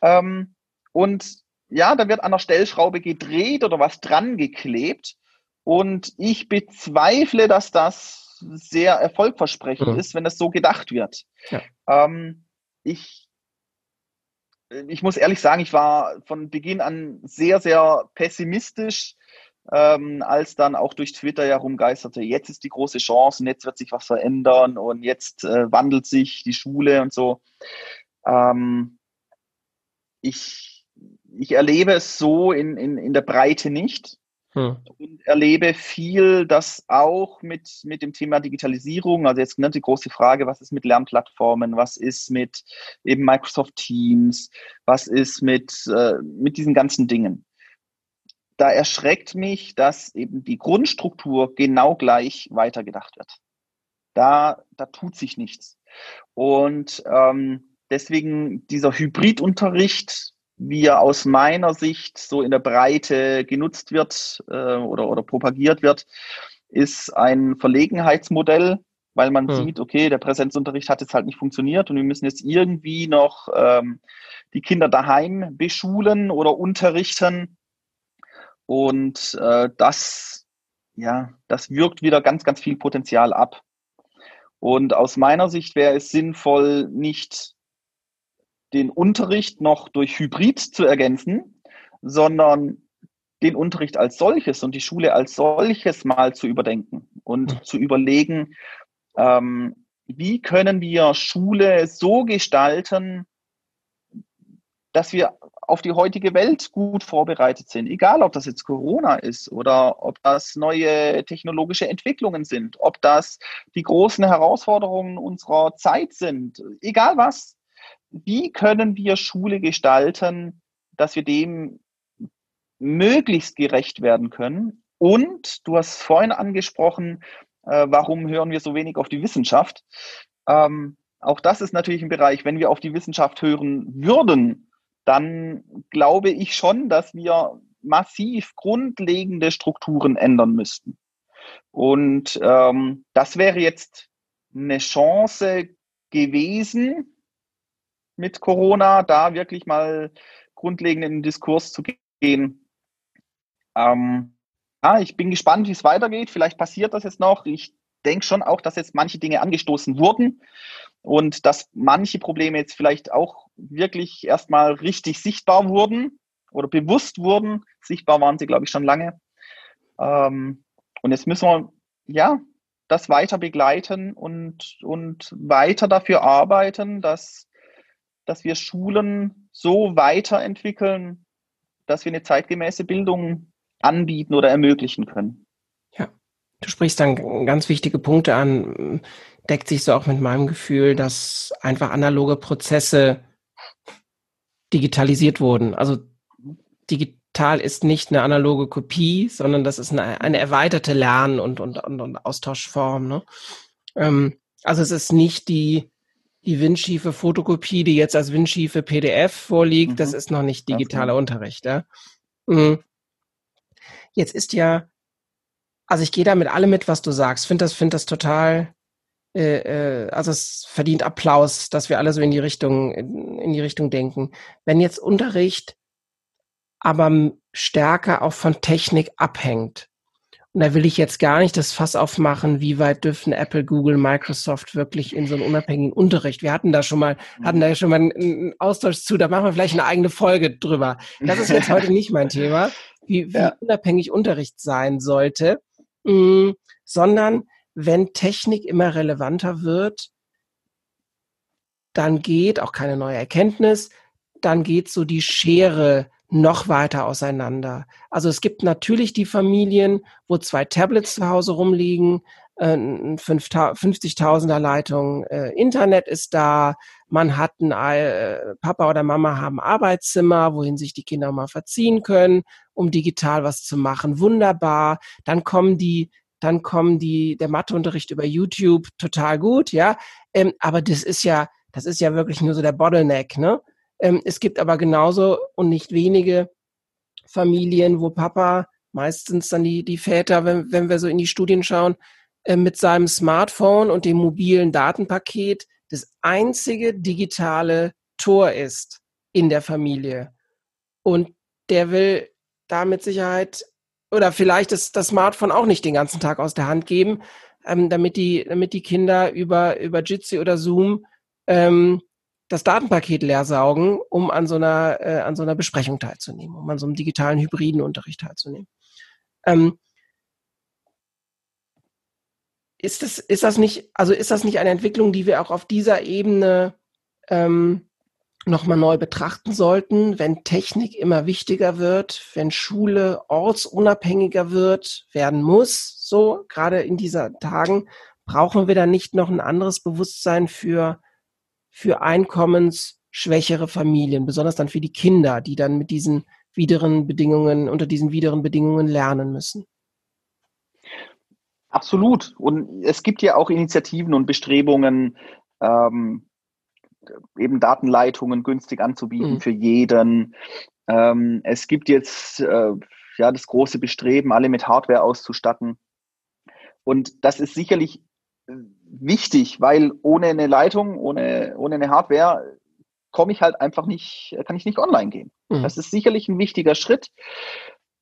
Ähm, und ja, da wird an der Stellschraube gedreht oder was dran geklebt. Und ich bezweifle, dass das sehr erfolgversprechend mhm. ist, wenn es so gedacht wird. Ja. Ähm, ich, ich muss ehrlich sagen, ich war von Beginn an sehr, sehr pessimistisch, ähm, als dann auch durch Twitter herumgeisterte, jetzt ist die große Chance und jetzt wird sich was verändern und jetzt äh, wandelt sich die Schule und so. Ähm, ich, ich erlebe es so in, in, in der Breite nicht. Hm. Und erlebe viel, dass auch mit, mit dem Thema Digitalisierung, also jetzt ne, die große Frage, was ist mit Lernplattformen, was ist mit eben Microsoft Teams, was ist mit, äh, mit diesen ganzen Dingen. Da erschreckt mich, dass eben die Grundstruktur genau gleich weitergedacht wird. Da, da tut sich nichts. Und ähm, deswegen dieser Hybridunterricht, wie er aus meiner Sicht so in der Breite genutzt wird äh, oder, oder propagiert wird, ist ein Verlegenheitsmodell, weil man hm. sieht, okay, der Präsenzunterricht hat jetzt halt nicht funktioniert und wir müssen jetzt irgendwie noch ähm, die Kinder daheim beschulen oder unterrichten. Und äh, das, ja, das wirkt wieder ganz, ganz viel Potenzial ab. Und aus meiner Sicht wäre es sinnvoll, nicht den Unterricht noch durch Hybrid zu ergänzen, sondern den Unterricht als solches und die Schule als solches mal zu überdenken und mhm. zu überlegen, ähm, wie können wir Schule so gestalten, dass wir auf die heutige Welt gut vorbereitet sind. Egal, ob das jetzt Corona ist oder ob das neue technologische Entwicklungen sind, ob das die großen Herausforderungen unserer Zeit sind. Egal was, wie können wir Schule gestalten, dass wir dem möglichst gerecht werden können? Und du hast vorhin angesprochen, äh, warum hören wir so wenig auf die Wissenschaft? Ähm, auch das ist natürlich ein Bereich, wenn wir auf die Wissenschaft hören würden, dann glaube ich schon, dass wir massiv grundlegende Strukturen ändern müssten. Und ähm, das wäre jetzt eine Chance gewesen, mit Corona, da wirklich mal grundlegend in den Diskurs zu gehen. Ähm, ja, ich bin gespannt, wie es weitergeht. Vielleicht passiert das jetzt noch. Ich denke schon auch, dass jetzt manche Dinge angestoßen wurden und dass manche Probleme jetzt vielleicht auch wirklich erstmal richtig sichtbar wurden oder bewusst wurden. Sichtbar waren sie, glaube ich, schon lange. Ähm, und jetzt müssen wir, ja, das weiter begleiten und, und weiter dafür arbeiten, dass dass wir Schulen so weiterentwickeln, dass wir eine zeitgemäße Bildung anbieten oder ermöglichen können. Ja, du sprichst dann ganz wichtige Punkte an, deckt sich so auch mit meinem Gefühl, dass einfach analoge Prozesse digitalisiert wurden. Also digital ist nicht eine analoge Kopie, sondern das ist eine, eine erweiterte Lern- und, und, und, und Austauschform. Ne? Ähm, also es ist nicht die die windschiefe Fotokopie, die jetzt als windschiefe PDF vorliegt, mhm. das ist noch nicht digitaler Unterricht. Ja? Mhm. Jetzt ist ja, also ich gehe da mit allem mit, was du sagst. Finde das, finde das total, also es verdient Applaus, dass wir alle so in die Richtung, in, die Richtung denken. Wenn jetzt Unterricht aber stärker auch von Technik abhängt, und da will ich jetzt gar nicht das Fass aufmachen, wie weit dürfen Apple, Google, Microsoft wirklich in so einen unabhängigen Unterricht. Wir hatten da schon mal, hatten da schon mal einen Austausch zu, da machen wir vielleicht eine eigene Folge drüber. Das ist jetzt heute nicht mein Thema, wie, wie ja. unabhängig Unterricht sein sollte, mm, sondern wenn Technik immer relevanter wird, dann geht auch keine neue Erkenntnis, dann geht so die Schere noch weiter auseinander. Also es gibt natürlich die Familien, wo zwei Tablets zu Hause rumliegen, äh, 50.000er Leitung, äh, Internet ist da, man hat ein, äh, Papa oder Mama haben Arbeitszimmer, wohin sich die Kinder mal verziehen können, um digital was zu machen. Wunderbar. Dann kommen die, dann kommen die, der Matheunterricht über YouTube total gut, ja. Ähm, aber das ist ja, das ist ja wirklich nur so der Bottleneck, ne? Ähm, es gibt aber genauso und nicht wenige Familien, wo Papa, meistens dann die, die Väter, wenn, wenn wir so in die Studien schauen, äh, mit seinem Smartphone und dem mobilen Datenpaket das einzige digitale Tor ist in der Familie. Und der will da mit Sicherheit oder vielleicht das, das Smartphone auch nicht den ganzen Tag aus der Hand geben, ähm, damit, die, damit die Kinder über, über Jitsi oder Zoom ähm, das Datenpaket leer saugen, um an so einer, äh, an so einer Besprechung teilzunehmen, um an so einem digitalen hybriden Unterricht teilzunehmen. Ähm, ist das, ist das nicht, also ist das nicht eine Entwicklung, die wir auch auf dieser Ebene ähm, nochmal neu betrachten sollten, wenn Technik immer wichtiger wird, wenn Schule ortsunabhängiger wird, werden muss, so gerade in dieser Tagen, brauchen wir da nicht noch ein anderes Bewusstsein für, für einkommensschwächere Familien, besonders dann für die Kinder, die dann mit diesen wideren Bedingungen, unter diesen wideren Bedingungen lernen müssen. Absolut. Und es gibt ja auch Initiativen und Bestrebungen, ähm, eben Datenleitungen günstig anzubieten mhm. für jeden. Ähm, es gibt jetzt äh, ja das große Bestreben, alle mit Hardware auszustatten. Und das ist sicherlich äh, wichtig, weil ohne eine Leitung, ohne, ohne eine Hardware komme ich halt einfach nicht, kann ich nicht online gehen. Mhm. Das ist sicherlich ein wichtiger Schritt.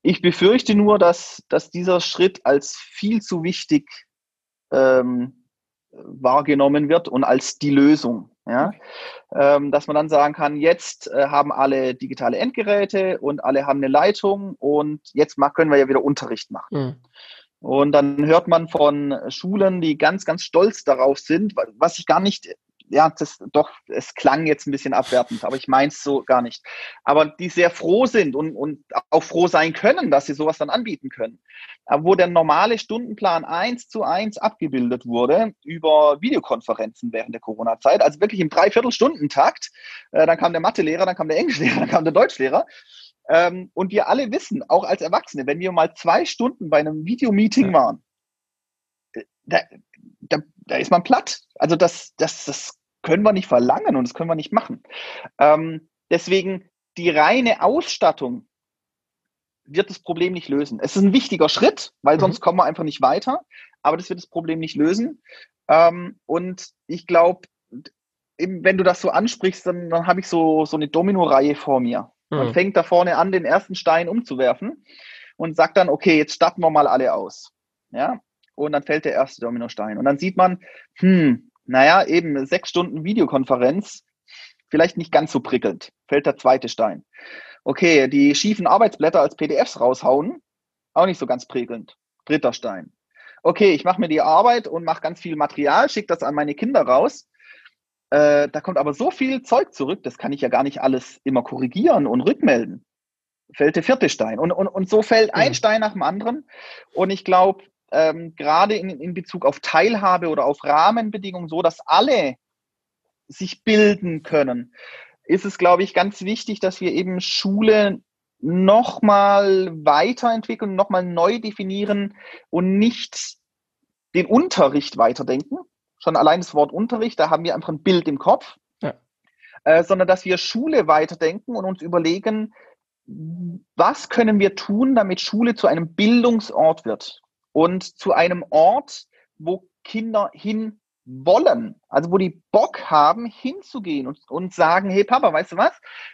Ich befürchte nur, dass, dass dieser Schritt als viel zu wichtig ähm, wahrgenommen wird und als die Lösung. Ja? Ähm, dass man dann sagen kann, jetzt äh, haben alle digitale Endgeräte und alle haben eine Leitung und jetzt können wir ja wieder Unterricht machen. Mhm. Und dann hört man von Schulen, die ganz, ganz stolz darauf sind, was ich gar nicht ja, das doch, es klang jetzt ein bisschen abwertend, aber ich meine es so gar nicht. Aber die sehr froh sind und, und auch froh sein können, dass sie sowas dann anbieten können. Aber wo der normale Stundenplan eins zu eins abgebildet wurde über Videokonferenzen während der Corona-Zeit, also wirklich im Dreiviertelstundentakt, äh, dann kam der Mathelehrer, dann kam der Englischlehrer, dann kam der Deutschlehrer. Ähm, und wir alle wissen, auch als Erwachsene, wenn wir mal zwei Stunden bei einem Videomeeting waren, äh, da, da, da ist man platt. Also das, das, das können wir nicht verlangen und das können wir nicht machen. Ähm, deswegen die reine Ausstattung wird das Problem nicht lösen. Es ist ein wichtiger Schritt, weil mhm. sonst kommen wir einfach nicht weiter, aber das wird das Problem nicht lösen. Ähm, und ich glaube, wenn du das so ansprichst, dann, dann habe ich so, so eine Domino-Reihe vor mir. Mhm. Man fängt da vorne an, den ersten Stein umzuwerfen und sagt dann, okay, jetzt starten wir mal alle aus. Ja, und dann fällt der erste Dominostein. Und dann sieht man, hm, naja, eben sechs Stunden Videokonferenz, vielleicht nicht ganz so prickelnd, fällt der zweite Stein. Okay, die schiefen Arbeitsblätter als PDFs raushauen, auch nicht so ganz prickelnd. Dritter Stein. Okay, ich mache mir die Arbeit und mache ganz viel Material, schicke das an meine Kinder raus. Äh, da kommt aber so viel Zeug zurück, das kann ich ja gar nicht alles immer korrigieren und rückmelden. Fällt der vierte Stein. Und, und, und so fällt ein Stein nach dem anderen. Und ich glaube, ähm, gerade in, in Bezug auf Teilhabe oder auf Rahmenbedingungen so, dass alle sich bilden können, ist es, glaube ich, ganz wichtig, dass wir eben Schule nochmal weiterentwickeln, nochmal neu definieren und nicht den Unterricht weiterdenken. Schon allein das Wort Unterricht, da haben wir einfach ein Bild im Kopf. Ja. Äh, sondern dass wir Schule weiterdenken und uns überlegen, was können wir tun, damit Schule zu einem Bildungsort wird und zu einem Ort, wo Kinder hin wollen, also wo die Bock haben, hinzugehen und, und sagen, hey Papa, weißt du was,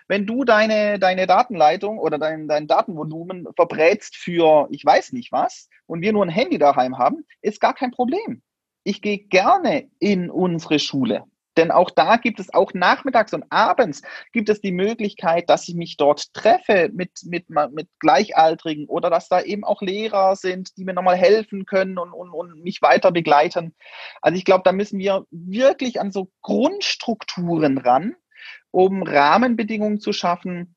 wenn du deine, deine Datenleitung oder dein, dein Datenvolumen verbrätst für ich weiß nicht was und wir nur ein Handy daheim haben, ist gar kein Problem. Ich gehe gerne in unsere Schule. Denn auch da gibt es auch nachmittags und abends gibt es die Möglichkeit, dass ich mich dort treffe mit, mit, mit Gleichaltrigen oder dass da eben auch Lehrer sind, die mir nochmal helfen können und, und, und mich weiter begleiten. Also ich glaube, da müssen wir wirklich an so Grundstrukturen ran, um Rahmenbedingungen zu schaffen,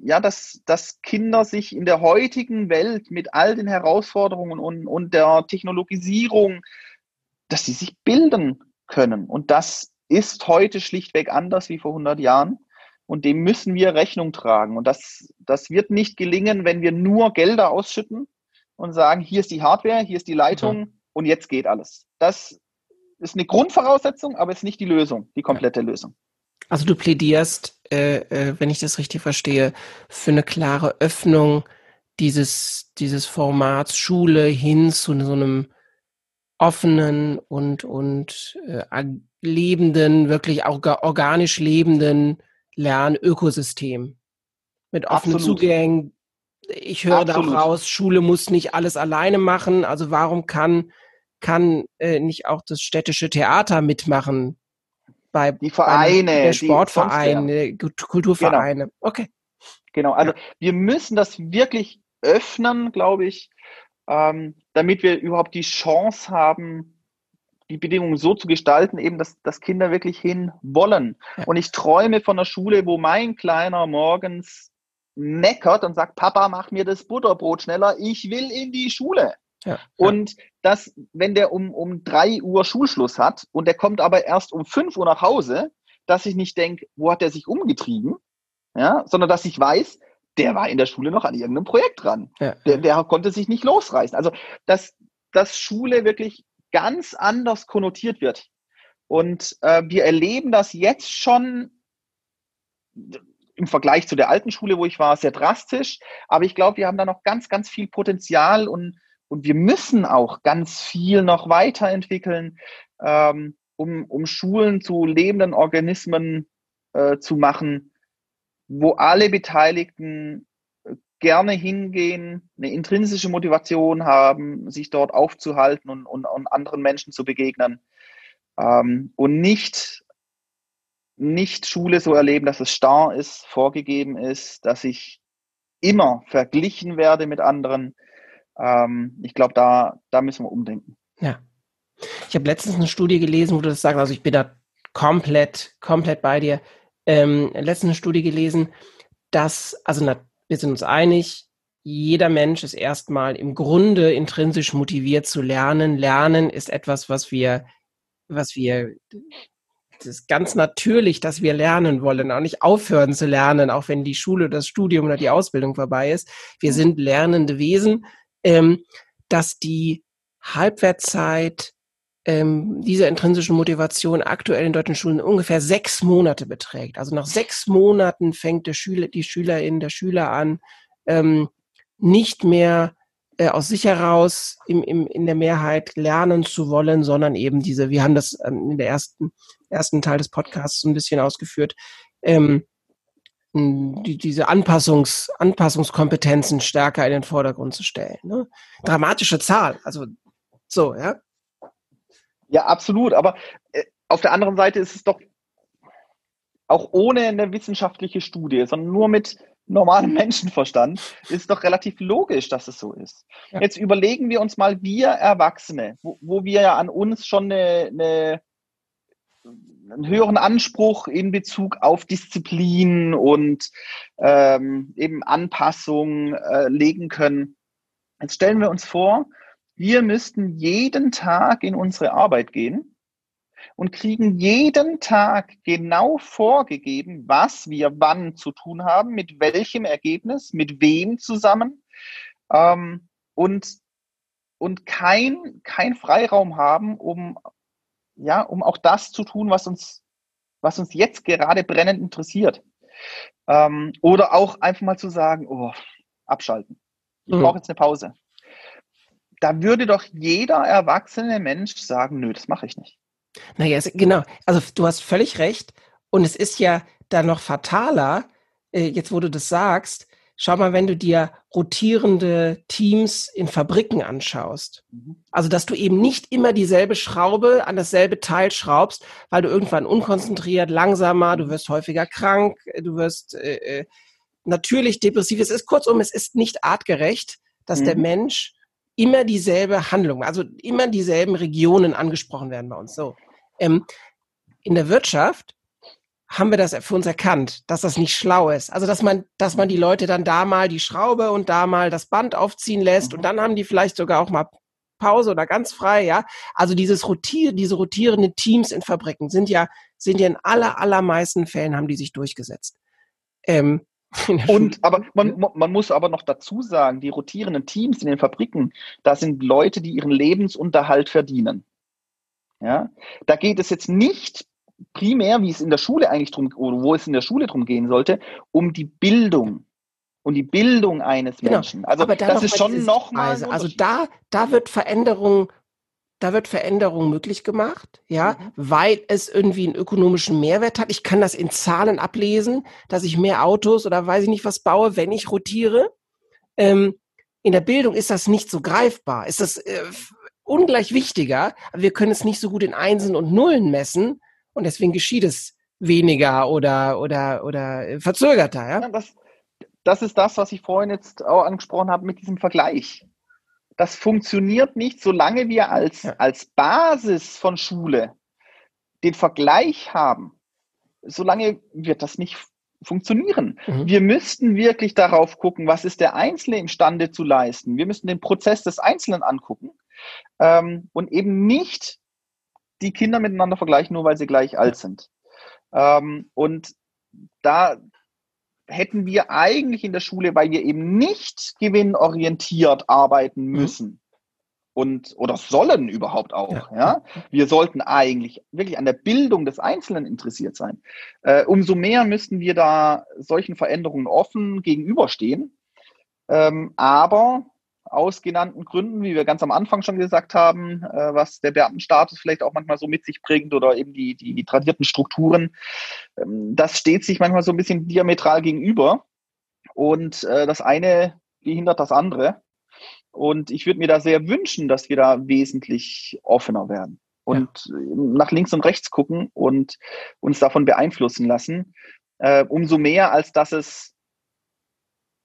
ja, dass, dass Kinder sich in der heutigen Welt mit all den Herausforderungen und, und der Technologisierung dass sie sich bilden können. Und das ist heute schlichtweg anders wie vor 100 Jahren. Und dem müssen wir Rechnung tragen. Und das, das wird nicht gelingen, wenn wir nur Gelder ausschütten und sagen, hier ist die Hardware, hier ist die Leitung mhm. und jetzt geht alles. Das ist eine Grundvoraussetzung, aber ist nicht die Lösung, die komplette ja. Lösung. Also du plädierst, äh, äh, wenn ich das richtig verstehe, für eine klare Öffnung dieses, dieses Formats Schule hin zu so einem offenen und, und äh, lebenden, wirklich auch organisch lebenden Lernökosystem mit offenen Absolut. Zugängen. Ich höre da auch raus, Schule muss nicht alles alleine machen. Also warum kann, kann äh, nicht auch das städtische Theater mitmachen? Bei, die Vereine, der Sportvereine, Kulturvereine. Genau. Okay. Genau, also ja. wir müssen das wirklich öffnen, glaube ich, ähm, damit wir überhaupt die Chance haben, die Bedingungen so zu gestalten, eben, dass, dass Kinder wirklich hin wollen. Ja. Und ich träume von einer Schule, wo mein Kleiner morgens meckert und sagt, Papa, mach mir das Butterbrot schneller, ich will in die Schule. Ja, und dass, wenn der um, um drei Uhr Schulschluss hat und der kommt aber erst um fünf Uhr nach Hause, dass ich nicht denke, wo hat er sich umgetrieben, ja, sondern dass ich weiß, der war in der Schule noch an irgendeinem Projekt dran. Ja. Der, der konnte sich nicht losreißen. Also, dass, dass Schule wirklich ganz anders konnotiert wird. Und äh, wir erleben das jetzt schon im Vergleich zu der alten Schule, wo ich war, sehr drastisch. Aber ich glaube, wir haben da noch ganz, ganz viel Potenzial und, und wir müssen auch ganz viel noch weiterentwickeln, ähm, um, um Schulen zu lebenden Organismen äh, zu machen, wo alle Beteiligten gerne hingehen, eine intrinsische Motivation haben, sich dort aufzuhalten und, und, und anderen Menschen zu begegnen ähm, und nicht, nicht Schule so erleben, dass es starr ist, vorgegeben ist, dass ich immer verglichen werde mit anderen. Ähm, ich glaube, da, da müssen wir umdenken. Ja. Ich habe letztens eine Studie gelesen, wo du das sagst, also ich bin da komplett, komplett bei dir. Ähm, letztens eine Studie gelesen, dass, also wir sind uns einig, jeder Mensch ist erstmal im Grunde intrinsisch motiviert zu lernen. Lernen ist etwas, was wir, was wir, das ist ganz natürlich, dass wir lernen wollen, auch nicht aufhören zu lernen, auch wenn die Schule, das Studium oder die Ausbildung vorbei ist. Wir sind lernende Wesen, ähm, dass die Halbwertszeit ähm, dieser intrinsischen Motivation aktuell in deutschen Schulen ungefähr sechs Monate beträgt. Also nach sechs Monaten fängt der Schüler, die Schülerin, der Schüler an, ähm, nicht mehr äh, aus sich heraus im, im, in der Mehrheit lernen zu wollen, sondern eben diese, wir haben das ähm, in der ersten, ersten Teil des Podcasts ein bisschen ausgeführt, ähm, die, diese Anpassungs, Anpassungskompetenzen stärker in den Vordergrund zu stellen. Ne? Dramatische Zahl, also so, ja. Ja, absolut. Aber äh, auf der anderen Seite ist es doch auch ohne eine wissenschaftliche Studie, sondern nur mit normalem Menschenverstand, ist es doch relativ logisch, dass es so ist. Ja. Jetzt überlegen wir uns mal, wir Erwachsene, wo, wo wir ja an uns schon eine, eine, einen höheren Anspruch in Bezug auf Disziplin und ähm, eben Anpassung äh, legen können. Jetzt stellen wir uns vor, wir müssten jeden Tag in unsere Arbeit gehen und kriegen jeden Tag genau vorgegeben, was wir wann zu tun haben, mit welchem Ergebnis, mit wem zusammen ähm, und, und kein, kein Freiraum haben, um, ja, um auch das zu tun, was uns, was uns jetzt gerade brennend interessiert. Ähm, oder auch einfach mal zu sagen, oh, abschalten. Ich mhm. brauche jetzt eine Pause da würde doch jeder erwachsene Mensch sagen, nö, das mache ich nicht. Naja, genau. Also du hast völlig recht. Und es ist ja dann noch fataler, äh, jetzt wo du das sagst, schau mal, wenn du dir rotierende Teams in Fabriken anschaust. Mhm. Also, dass du eben nicht immer dieselbe Schraube an dasselbe Teil schraubst, weil du irgendwann unkonzentriert, langsamer, du wirst häufiger krank, du wirst äh, äh natürlich depressiv. Es ist kurzum, es ist nicht artgerecht, dass mhm. der Mensch immer dieselbe Handlung, also immer dieselben Regionen angesprochen werden bei uns. So. Ähm, in der Wirtschaft haben wir das für uns erkannt, dass das nicht schlau ist. Also, dass man, dass man die Leute dann da mal die Schraube und da mal das Band aufziehen lässt und dann haben die vielleicht sogar auch mal Pause oder ganz frei, ja. Also dieses rotier, diese rotierenden Teams in Fabriken sind ja, sind ja in aller, allermeisten Fällen haben die sich durchgesetzt. Ähm, und aber man, man muss aber noch dazu sagen, die rotierenden Teams in den Fabriken, da sind Leute, die ihren Lebensunterhalt verdienen. Ja, da geht es jetzt nicht primär, wie es in der Schule eigentlich drum, oder wo es in der Schule drum gehen sollte, um die Bildung und die Bildung eines genau. Menschen. Also das ist schon nochmal. Also da, da wird Veränderung, da wird Veränderung möglich gemacht, ja, mhm. weil es irgendwie einen ökonomischen Mehrwert hat. Ich kann das in Zahlen ablesen, dass ich mehr Autos oder weiß ich nicht was baue, wenn ich rotiere. Ähm, in der Bildung ist das nicht so greifbar. Ist das äh, ungleich wichtiger. Aber wir können es nicht so gut in Einsen und Nullen messen und deswegen geschieht es weniger oder oder oder verzögerter. Ja? ja das, das ist das, was ich vorhin jetzt auch angesprochen habe mit diesem Vergleich. Das funktioniert nicht, solange wir als, ja. als Basis von Schule den Vergleich haben. Solange wird das nicht funktionieren. Mhm. Wir müssten wirklich darauf gucken, was ist der Einzelne imstande zu leisten. Wir müssen den Prozess des Einzelnen angucken ähm, und eben nicht die Kinder miteinander vergleichen, nur weil sie gleich alt sind. Ähm, und da hätten wir eigentlich in der Schule, weil wir eben nicht gewinnorientiert arbeiten mhm. müssen, mhm. und oder sollen überhaupt auch. Ja. ja. Wir sollten eigentlich wirklich an der Bildung des Einzelnen interessiert sein. Äh, umso mehr müssten wir da solchen Veränderungen offen gegenüberstehen. Ähm, aber aus genannten Gründen, wie wir ganz am Anfang schon gesagt haben, äh, was der Beamtenstatus vielleicht auch manchmal so mit sich bringt oder eben die, die, die tradierten Strukturen, ähm, das steht sich manchmal so ein bisschen diametral gegenüber. Und äh, das eine behindert das andere. Und ich würde mir da sehr wünschen, dass wir da wesentlich offener werden und ja. nach links und rechts gucken und uns davon beeinflussen lassen. Äh, umso mehr, als dass es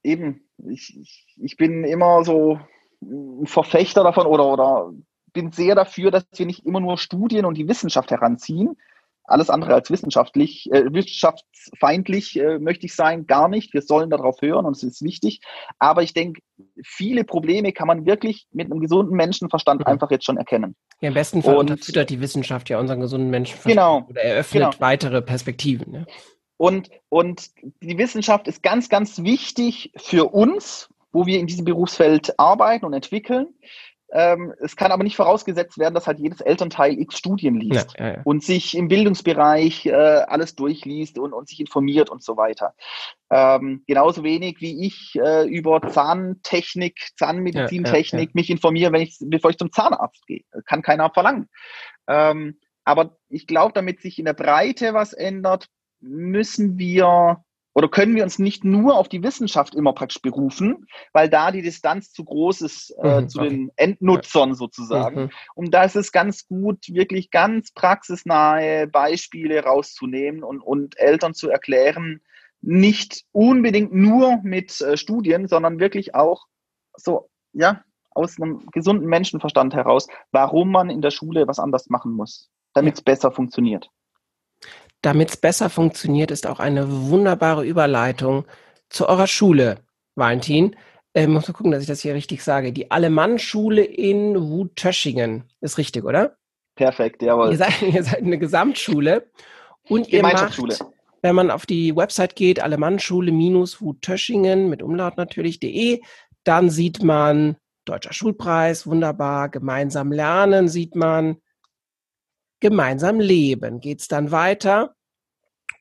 eben ich, ich, ich bin immer so ein Verfechter davon oder, oder bin sehr dafür, dass wir nicht immer nur Studien und die Wissenschaft heranziehen. Alles andere als wissenschaftlich, äh, wissenschaftsfeindlich äh, möchte ich sein, gar nicht. Wir sollen darauf hören und es ist wichtig. Aber ich denke, viele Probleme kann man wirklich mit einem gesunden Menschenverstand mhm. einfach jetzt schon erkennen. Ja, im besten Fall und, unterfüttert die Wissenschaft ja unseren gesunden Menschenverstand genau, oder eröffnet genau. weitere Perspektiven. Ne? Und, und die Wissenschaft ist ganz, ganz wichtig für uns, wo wir in diesem Berufsfeld arbeiten und entwickeln. Ähm, es kann aber nicht vorausgesetzt werden, dass halt jedes Elternteil x Studien liest ja, ja, ja. und sich im Bildungsbereich äh, alles durchliest und, und sich informiert und so weiter. Ähm, genauso wenig wie ich äh, über Zahntechnik, Zahnmedizintechnik mich informiere, wenn ich, bevor ich zum Zahnarzt gehe. Kann keiner verlangen. Ähm, aber ich glaube, damit sich in der Breite was ändert, müssen wir oder können wir uns nicht nur auf die Wissenschaft immer praktisch berufen, weil da die Distanz zu groß ist äh, mhm, zu okay. den Endnutzern sozusagen. Mhm. Und da ist es ganz gut, wirklich ganz praxisnahe Beispiele rauszunehmen und, und Eltern zu erklären, nicht unbedingt nur mit äh, Studien, sondern wirklich auch so, ja, aus einem gesunden Menschenverstand heraus, warum man in der Schule was anders machen muss, damit es ja. besser funktioniert damit es besser funktioniert, ist auch eine wunderbare Überleitung zu eurer Schule, Valentin. Ich muss mal gucken, dass ich das hier richtig sage. Die Alemann-Schule in Wutöschingen. Ist richtig, oder? Perfekt, jawohl. Ihr seid, ihr seid eine Gesamtschule und ihr macht, wenn man auf die Website geht, Alemannschule-Wutöschingen mit Umlaut natürlich.de, dann sieht man Deutscher Schulpreis, wunderbar, gemeinsam lernen sieht man, gemeinsam leben. Geht es dann weiter?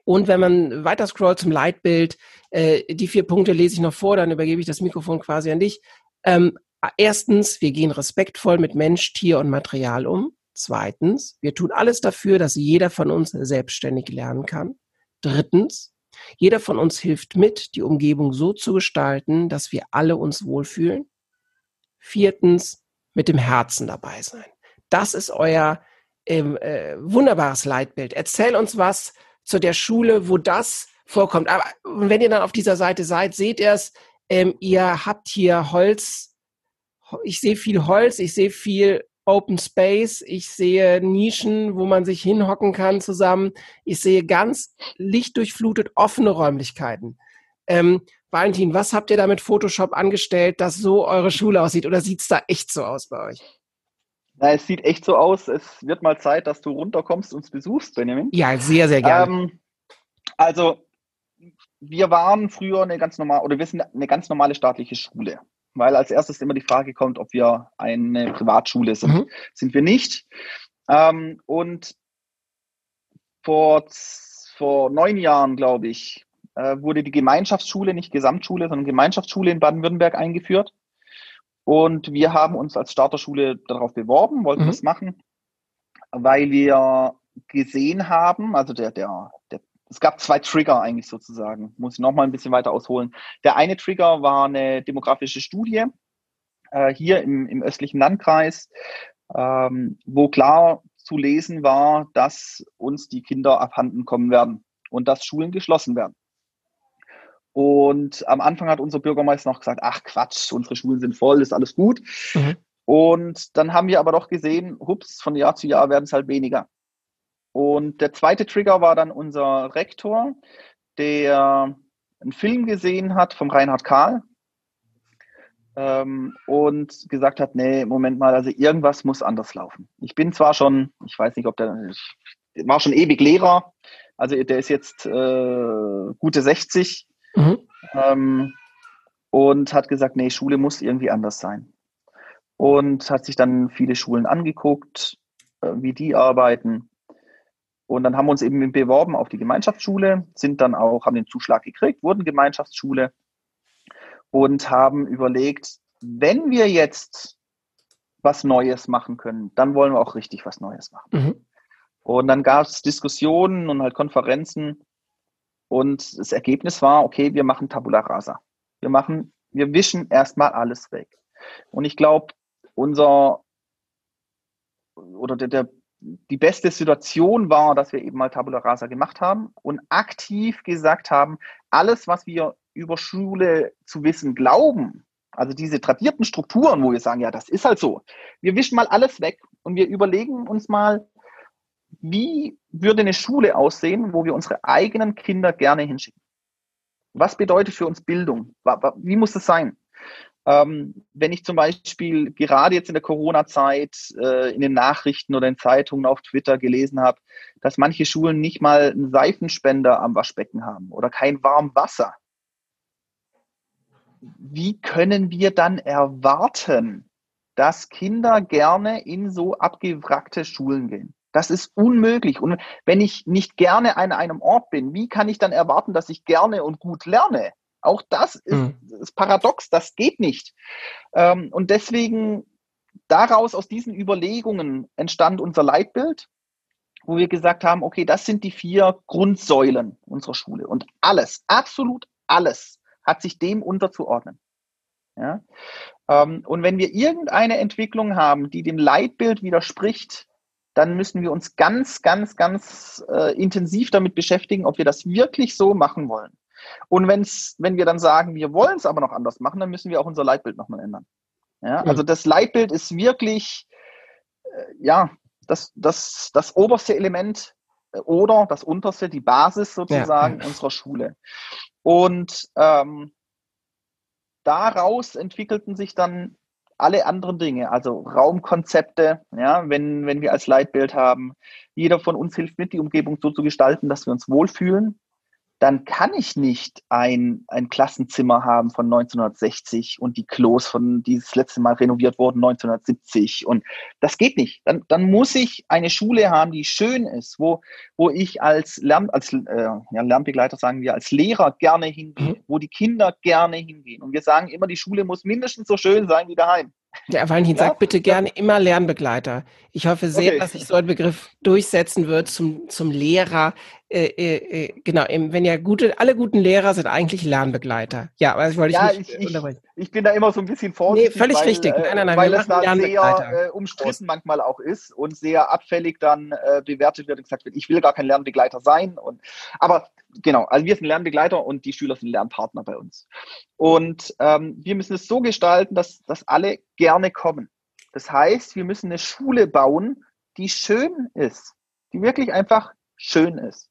Und wenn man weiter scrollt zum Leitbild, äh, die vier Punkte lese ich noch vor, dann übergebe ich das Mikrofon quasi an dich. Ähm, erstens, wir gehen respektvoll mit Mensch, Tier und Material um. Zweitens, wir tun alles dafür, dass jeder von uns selbstständig lernen kann. Drittens, jeder von uns hilft mit, die Umgebung so zu gestalten, dass wir alle uns wohlfühlen. Viertens, mit dem Herzen dabei sein. Das ist euer äh, wunderbares Leitbild. Erzähl uns was zu der Schule, wo das vorkommt. Aber wenn ihr dann auf dieser Seite seid, seht ihr es, ähm, ihr habt hier Holz. Ich sehe viel Holz, ich sehe viel Open Space, ich sehe Nischen, wo man sich hinhocken kann zusammen. Ich sehe ganz lichtdurchflutet offene Räumlichkeiten. Ähm, Valentin, was habt ihr da mit Photoshop angestellt, dass so eure Schule aussieht? Oder sieht's da echt so aus bei euch? Na, es sieht echt so aus. Es wird mal Zeit, dass du runterkommst und uns besuchst, Benjamin. Ja, sehr, sehr gerne. Ähm, also, wir waren früher eine ganz normale, oder wir sind eine ganz normale staatliche Schule. Weil als erstes immer die Frage kommt, ob wir eine Privatschule sind. Mhm. Sind wir nicht. Ähm, und vor, vor neun Jahren, glaube ich, äh, wurde die Gemeinschaftsschule, nicht Gesamtschule, sondern Gemeinschaftsschule in Baden-Württemberg eingeführt. Und wir haben uns als Starterschule darauf beworben, wollten mhm. das machen, weil wir gesehen haben, also der, der, der, es gab zwei Trigger eigentlich sozusagen, muss ich nochmal ein bisschen weiter ausholen. Der eine Trigger war eine demografische Studie äh, hier im, im östlichen Landkreis, ähm, wo klar zu lesen war, dass uns die Kinder abhanden kommen werden und dass Schulen geschlossen werden. Und am Anfang hat unser Bürgermeister noch gesagt, ach Quatsch, unsere Schulen sind voll, ist alles gut. Mhm. Und dann haben wir aber doch gesehen, hups, von Jahr zu Jahr werden es halt weniger. Und der zweite Trigger war dann unser Rektor, der einen Film gesehen hat vom Reinhard Kahl ähm, und gesagt hat, nee, Moment mal, also irgendwas muss anders laufen. Ich bin zwar schon, ich weiß nicht, ob der, ich war schon ewig Lehrer, also der ist jetzt äh, gute 60 Mhm. Ähm, und hat gesagt, nee, Schule muss irgendwie anders sein. Und hat sich dann viele Schulen angeguckt, äh, wie die arbeiten. Und dann haben wir uns eben beworben auf die Gemeinschaftsschule, sind dann auch, haben den Zuschlag gekriegt, wurden Gemeinschaftsschule und haben überlegt, wenn wir jetzt was Neues machen können, dann wollen wir auch richtig was Neues machen. Mhm. Und dann gab es Diskussionen und halt Konferenzen, und das Ergebnis war, okay, wir machen Tabula Rasa. Wir machen, wir wischen erstmal alles weg. Und ich glaube, unser oder der, der, die beste Situation war, dass wir eben mal Tabula Rasa gemacht haben und aktiv gesagt haben, alles, was wir über Schule zu wissen glauben, also diese tradierten Strukturen, wo wir sagen, ja, das ist halt so. Wir wischen mal alles weg und wir überlegen uns mal, wie würde eine Schule aussehen, wo wir unsere eigenen Kinder gerne hinschicken? Was bedeutet für uns Bildung? Wie muss es sein? Ähm, wenn ich zum Beispiel gerade jetzt in der Corona-Zeit äh, in den Nachrichten oder in Zeitungen auf Twitter gelesen habe, dass manche Schulen nicht mal einen Seifenspender am Waschbecken haben oder kein warmes Wasser. Wie können wir dann erwarten, dass Kinder gerne in so abgewrackte Schulen gehen? Das ist unmöglich. Und wenn ich nicht gerne an einem Ort bin, wie kann ich dann erwarten, dass ich gerne und gut lerne? Auch das ist, mhm. ist paradox, das geht nicht. Ähm, und deswegen daraus, aus diesen Überlegungen entstand unser Leitbild, wo wir gesagt haben, okay, das sind die vier Grundsäulen unserer Schule. Und alles, absolut alles hat sich dem unterzuordnen. Ja? Ähm, und wenn wir irgendeine Entwicklung haben, die dem Leitbild widerspricht, dann müssen wir uns ganz, ganz, ganz äh, intensiv damit beschäftigen, ob wir das wirklich so machen wollen. Und wenn's, wenn wir dann sagen, wir wollen es aber noch anders machen, dann müssen wir auch unser Leitbild nochmal ändern. Ja, also das Leitbild ist wirklich, äh, ja, das, das, das oberste Element äh, oder das unterste, die Basis sozusagen ja. unserer Schule. Und ähm, daraus entwickelten sich dann alle anderen Dinge, also Raumkonzepte, ja, wenn, wenn wir als Leitbild haben, jeder von uns hilft mit, die Umgebung so zu gestalten, dass wir uns wohlfühlen, dann kann ich nicht ein, ein Klassenzimmer haben von 1960 und die Klos von dieses letzte Mal renoviert wurden 1970 und das geht nicht. Dann, dann muss ich eine Schule haben, die schön ist, wo, wo ich als, Lern, als äh, ja, Lernbegleiter sagen wir, als Lehrer gerne hingehe, mhm. wo die Kinder gerne hingehen. Und wir sagen immer, die Schule muss mindestens so schön sein wie daheim. Der Valentin ja? sagt bitte gerne immer Lernbegleiter. Ich hoffe sehr, okay. dass sich so ein Begriff durchsetzen wird zum, zum Lehrer. Äh, äh, äh genau, wenn ja gute, alle guten Lehrer sind eigentlich Lernbegleiter. Ja, aber das wollte ich ja, nicht ich, ich, ich, bin da immer so ein bisschen vorsichtig. Nee, völlig weil, richtig. Nein, nein, nein, weil es da sehr äh, umstritten manchmal auch ist und sehr abfällig dann äh, bewertet wird und gesagt wird, ich will gar kein Lernbegleiter sein. Und, aber genau, also wir sind Lernbegleiter und die Schüler sind Lernpartner bei uns. Und ähm, wir müssen es so gestalten, dass, dass alle gerne kommen. Das heißt, wir müssen eine Schule bauen, die schön ist, die wirklich einfach schön ist.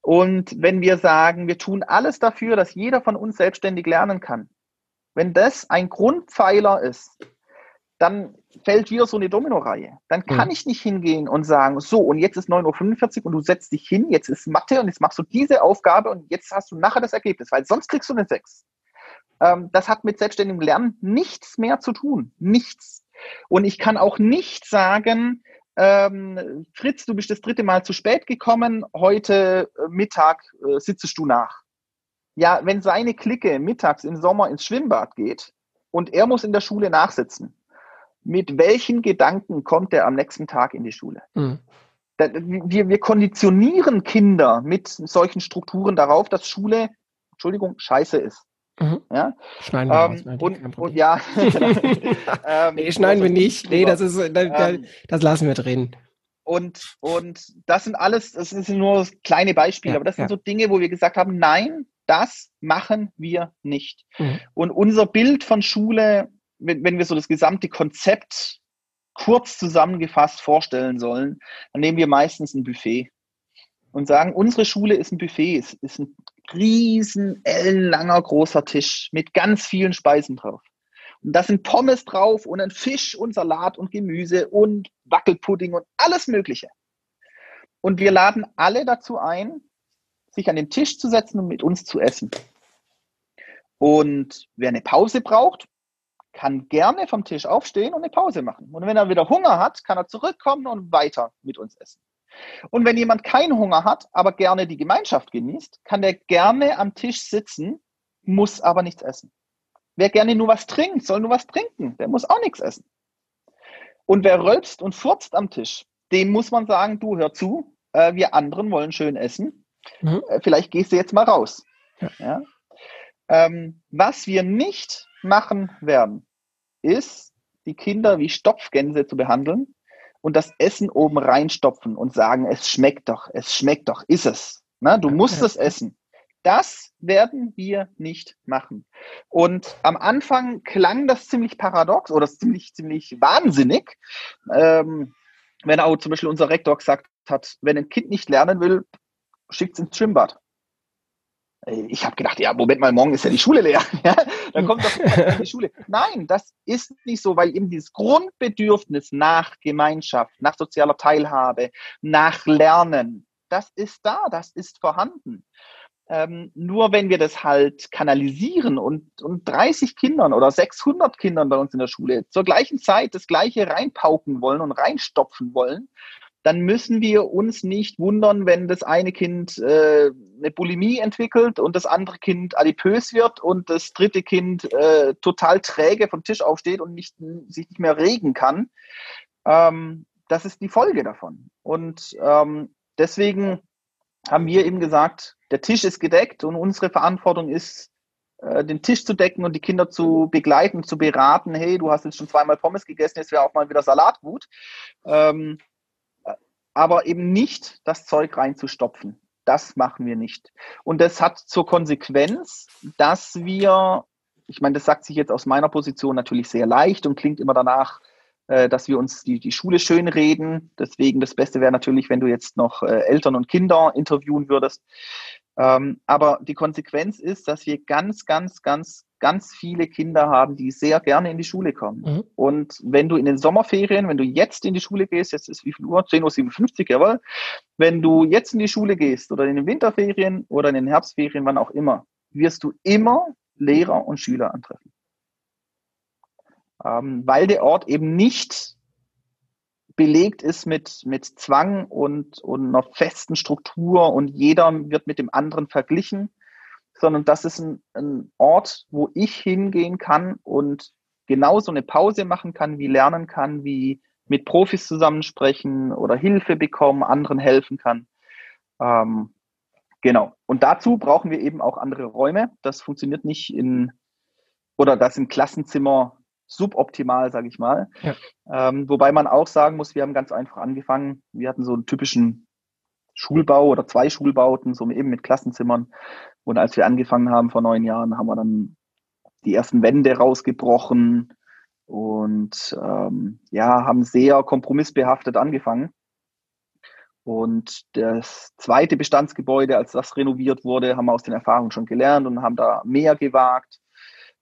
Und wenn wir sagen, wir tun alles dafür, dass jeder von uns selbstständig lernen kann, wenn das ein Grundpfeiler ist, dann fällt wieder so eine Domino-Reihe. Dann kann mhm. ich nicht hingehen und sagen, so, und jetzt ist 9.45 Uhr und du setzt dich hin, jetzt ist Mathe und jetzt machst du diese Aufgabe und jetzt hast du nachher das Ergebnis, weil sonst kriegst du eine 6. Ähm, das hat mit selbstständigem Lernen nichts mehr zu tun. Nichts. Und ich kann auch nicht sagen, ähm, Fritz, du bist das dritte Mal zu spät gekommen, heute äh, Mittag äh, sitzt du nach. Ja, wenn seine Clique mittags im Sommer ins Schwimmbad geht und er muss in der Schule nachsitzen, mit welchen Gedanken kommt er am nächsten Tag in die Schule? Mhm. Wir, wir konditionieren Kinder mit solchen Strukturen darauf, dass Schule, Entschuldigung, scheiße ist. Mhm. Ja? Schneiden wir ähm, raus, und, und, ja. ähm, nee, schneiden wir nicht. Nee, das ist, da, ähm, das lassen wir drin. Und, und das sind alles, das sind nur kleine Beispiele, ja, aber das sind ja. so Dinge, wo wir gesagt haben, nein, das machen wir nicht. Mhm. Und unser Bild von Schule, wenn, wenn wir so das gesamte Konzept kurz zusammengefasst vorstellen sollen, dann nehmen wir meistens ein Buffet und sagen, unsere Schule ist ein Buffet, es ist ein riesen, ellenlanger, großer Tisch mit ganz vielen Speisen drauf. Und da sind Pommes drauf und ein Fisch und Salat und Gemüse und Wackelpudding und alles Mögliche. Und wir laden alle dazu ein, sich an den Tisch zu setzen und mit uns zu essen. Und wer eine Pause braucht, kann gerne vom Tisch aufstehen und eine Pause machen. Und wenn er wieder Hunger hat, kann er zurückkommen und weiter mit uns essen. Und wenn jemand keinen Hunger hat, aber gerne die Gemeinschaft genießt, kann der gerne am Tisch sitzen, muss aber nichts essen. Wer gerne nur was trinkt, soll nur was trinken. Der muss auch nichts essen. Und wer rülpst und furzt am Tisch, dem muss man sagen, du hör zu, äh, wir anderen wollen schön essen. Mhm. Äh, vielleicht gehst du jetzt mal raus. Ja. ja? Ähm, was wir nicht machen werden, ist, die Kinder wie Stopfgänse zu behandeln und das Essen oben reinstopfen und sagen, es schmeckt doch, es schmeckt doch, ist es. Na, du musst es essen. Das werden wir nicht machen. Und am Anfang klang das ziemlich paradox oder ziemlich, ziemlich wahnsinnig, ähm, wenn auch zum Beispiel unser Rektor gesagt hat, wenn ein Kind nicht lernen will, schickt es ins Schwimmbad. Ich habe gedacht, ja, Moment mal, morgen ist ja die Schule leer. Dann kommt doch die Schule. Nein, das ist nicht so, weil eben dieses Grundbedürfnis nach Gemeinschaft, nach sozialer Teilhabe, nach Lernen, das ist da, das ist vorhanden. Ähm, nur wenn wir das halt kanalisieren und, und 30 Kindern oder 600 Kindern bei uns in der Schule zur gleichen Zeit das Gleiche reinpauken wollen und reinstopfen wollen, dann müssen wir uns nicht wundern, wenn das eine Kind äh, eine Bulimie entwickelt und das andere Kind adipös wird und das dritte Kind äh, total träge vom Tisch aufsteht und nicht, sich nicht mehr regen kann. Ähm, das ist die Folge davon. Und ähm, deswegen haben wir eben gesagt, der Tisch ist gedeckt und unsere Verantwortung ist, äh, den Tisch zu decken und die Kinder zu begleiten, zu beraten. Hey, du hast jetzt schon zweimal Pommes gegessen, jetzt wäre auch mal wieder Salat gut. Ähm, aber eben nicht das Zeug reinzustopfen. Das machen wir nicht. Und das hat zur Konsequenz, dass wir, ich meine, das sagt sich jetzt aus meiner Position natürlich sehr leicht und klingt immer danach, äh, dass wir uns die, die Schule schön reden. Deswegen das Beste wäre natürlich, wenn du jetzt noch äh, Eltern und Kinder interviewen würdest. Ähm, aber die Konsequenz ist, dass wir ganz, ganz, ganz, ganz viele Kinder haben, die sehr gerne in die Schule kommen. Mhm. Und wenn du in den Sommerferien, wenn du jetzt in die Schule gehst, jetzt ist wie viel Uhr? 10.57 Uhr, jawohl. Wenn du jetzt in die Schule gehst oder in den Winterferien oder in den Herbstferien, wann auch immer, wirst du immer Lehrer und Schüler antreffen. Ähm, weil der Ort eben nicht belegt ist mit, mit Zwang und, und einer festen Struktur und jeder wird mit dem anderen verglichen, sondern das ist ein, ein Ort, wo ich hingehen kann und genauso eine Pause machen kann, wie lernen kann, wie mit Profis zusammensprechen oder Hilfe bekommen, anderen helfen kann. Ähm, genau. Und dazu brauchen wir eben auch andere Räume. Das funktioniert nicht in, oder das im Klassenzimmer suboptimal, sage ich mal. Ja. Ähm, wobei man auch sagen muss, wir haben ganz einfach angefangen. Wir hatten so einen typischen Schulbau oder zwei Schulbauten, so eben mit Klassenzimmern. Und als wir angefangen haben vor neun Jahren, haben wir dann die ersten Wände rausgebrochen und ähm, ja, haben sehr kompromissbehaftet angefangen. Und das zweite Bestandsgebäude, als das renoviert wurde, haben wir aus den Erfahrungen schon gelernt und haben da mehr gewagt.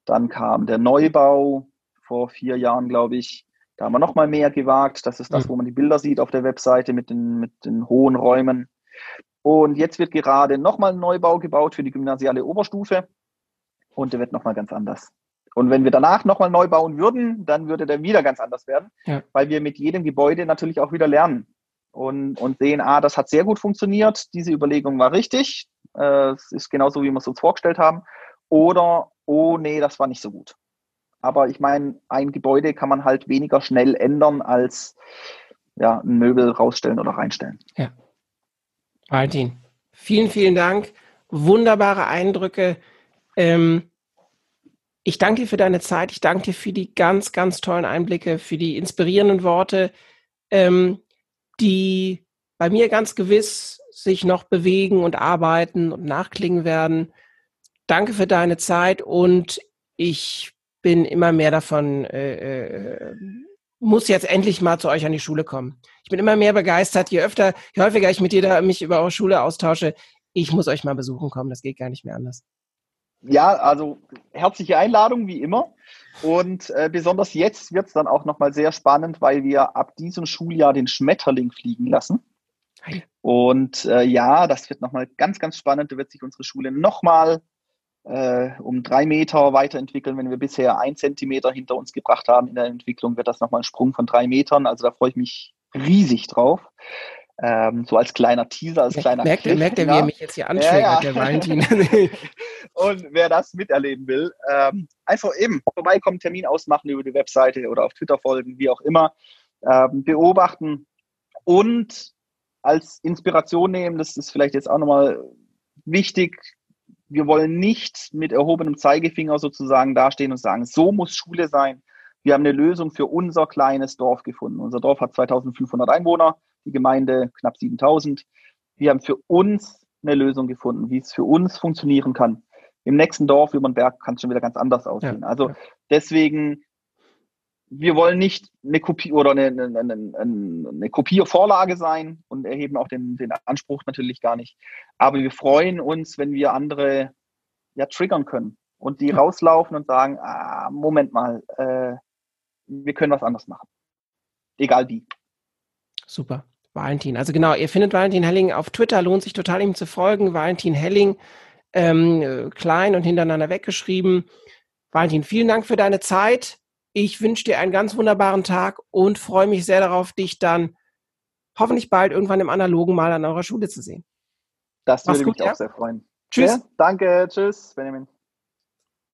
Dann kam der Neubau, vor vier Jahren, glaube ich. Da haben wir nochmal mehr gewagt. Das ist das, mhm. wo man die Bilder sieht auf der Webseite mit den, mit den hohen Räumen. Und jetzt wird gerade nochmal ein Neubau gebaut für die gymnasiale Oberstufe. Und der wird nochmal ganz anders. Und wenn wir danach nochmal neu bauen würden, dann würde der wieder ganz anders werden, ja. weil wir mit jedem Gebäude natürlich auch wieder lernen und, und sehen, ah, das hat sehr gut funktioniert, diese Überlegung war richtig, äh, es ist genauso, wie wir es uns vorgestellt haben, oder, oh nee, das war nicht so gut. Aber ich meine, ein Gebäude kann man halt weniger schnell ändern als ja, ein Möbel rausstellen oder reinstellen. Ja. Valentin, vielen, vielen Dank. Wunderbare Eindrücke. Ähm, ich danke dir für deine Zeit. Ich danke dir für die ganz, ganz tollen Einblicke, für die inspirierenden Worte, ähm, die bei mir ganz gewiss sich noch bewegen und arbeiten und nachklingen werden. Danke für deine Zeit und ich bin immer mehr davon, äh, äh, muss jetzt endlich mal zu euch an die Schule kommen. Ich bin immer mehr begeistert, je öfter, je häufiger ich mit da mich über eure Schule austausche, ich muss euch mal besuchen kommen, das geht gar nicht mehr anders. Ja, also herzliche Einladung wie immer. Und äh, besonders jetzt wird es dann auch nochmal sehr spannend, weil wir ab diesem Schuljahr den Schmetterling fliegen lassen. Und äh, ja, das wird nochmal ganz, ganz spannend. Da wird sich unsere Schule nochmal äh, um drei Meter weiterentwickeln. Wenn wir bisher ein Zentimeter hinter uns gebracht haben in der Entwicklung, wird das nochmal ein Sprung von drei Metern. Also da freue ich mich riesig drauf. Ähm, so als kleiner Teaser, als kleiner Merkt, Cliff, merkt er, wie er mich jetzt hier antriggert, ja, ja. der Valentin. und wer das miterleben will, ähm, einfach eben vorbeikommen, Termin ausmachen über die Webseite oder auf Twitter folgen, wie auch immer, ähm, beobachten und als Inspiration nehmen, das ist vielleicht jetzt auch nochmal wichtig, wir wollen nicht mit erhobenem Zeigefinger sozusagen dastehen und sagen, so muss Schule sein. Wir haben eine Lösung für unser kleines Dorf gefunden. Unser Dorf hat 2500 Einwohner, die Gemeinde knapp 7000. Wir haben für uns eine Lösung gefunden, wie es für uns funktionieren kann. Im nächsten Dorf über den Berg kann es schon wieder ganz anders aussehen. Ja, also ja. deswegen, wir wollen nicht eine Kopie oder eine, eine, eine, eine Kopiervorlage sein und erheben auch den, den Anspruch natürlich gar nicht. Aber wir freuen uns, wenn wir andere ja triggern können und die rauslaufen und sagen, ah, Moment mal, äh, wir können was anderes machen. Egal wie. Super. Valentin. Also genau, ihr findet Valentin Helling auf Twitter, lohnt sich total ihm zu folgen. Valentin Helling, ähm, klein und hintereinander weggeschrieben. Valentin, vielen Dank für deine Zeit. Ich wünsche dir einen ganz wunderbaren Tag und freue mich sehr darauf, dich dann hoffentlich bald irgendwann im Analogen mal an eurer Schule zu sehen. Das würde Mach's mich gut, auch ja? sehr freuen. Tschüss. Ja, danke, tschüss, Benjamin.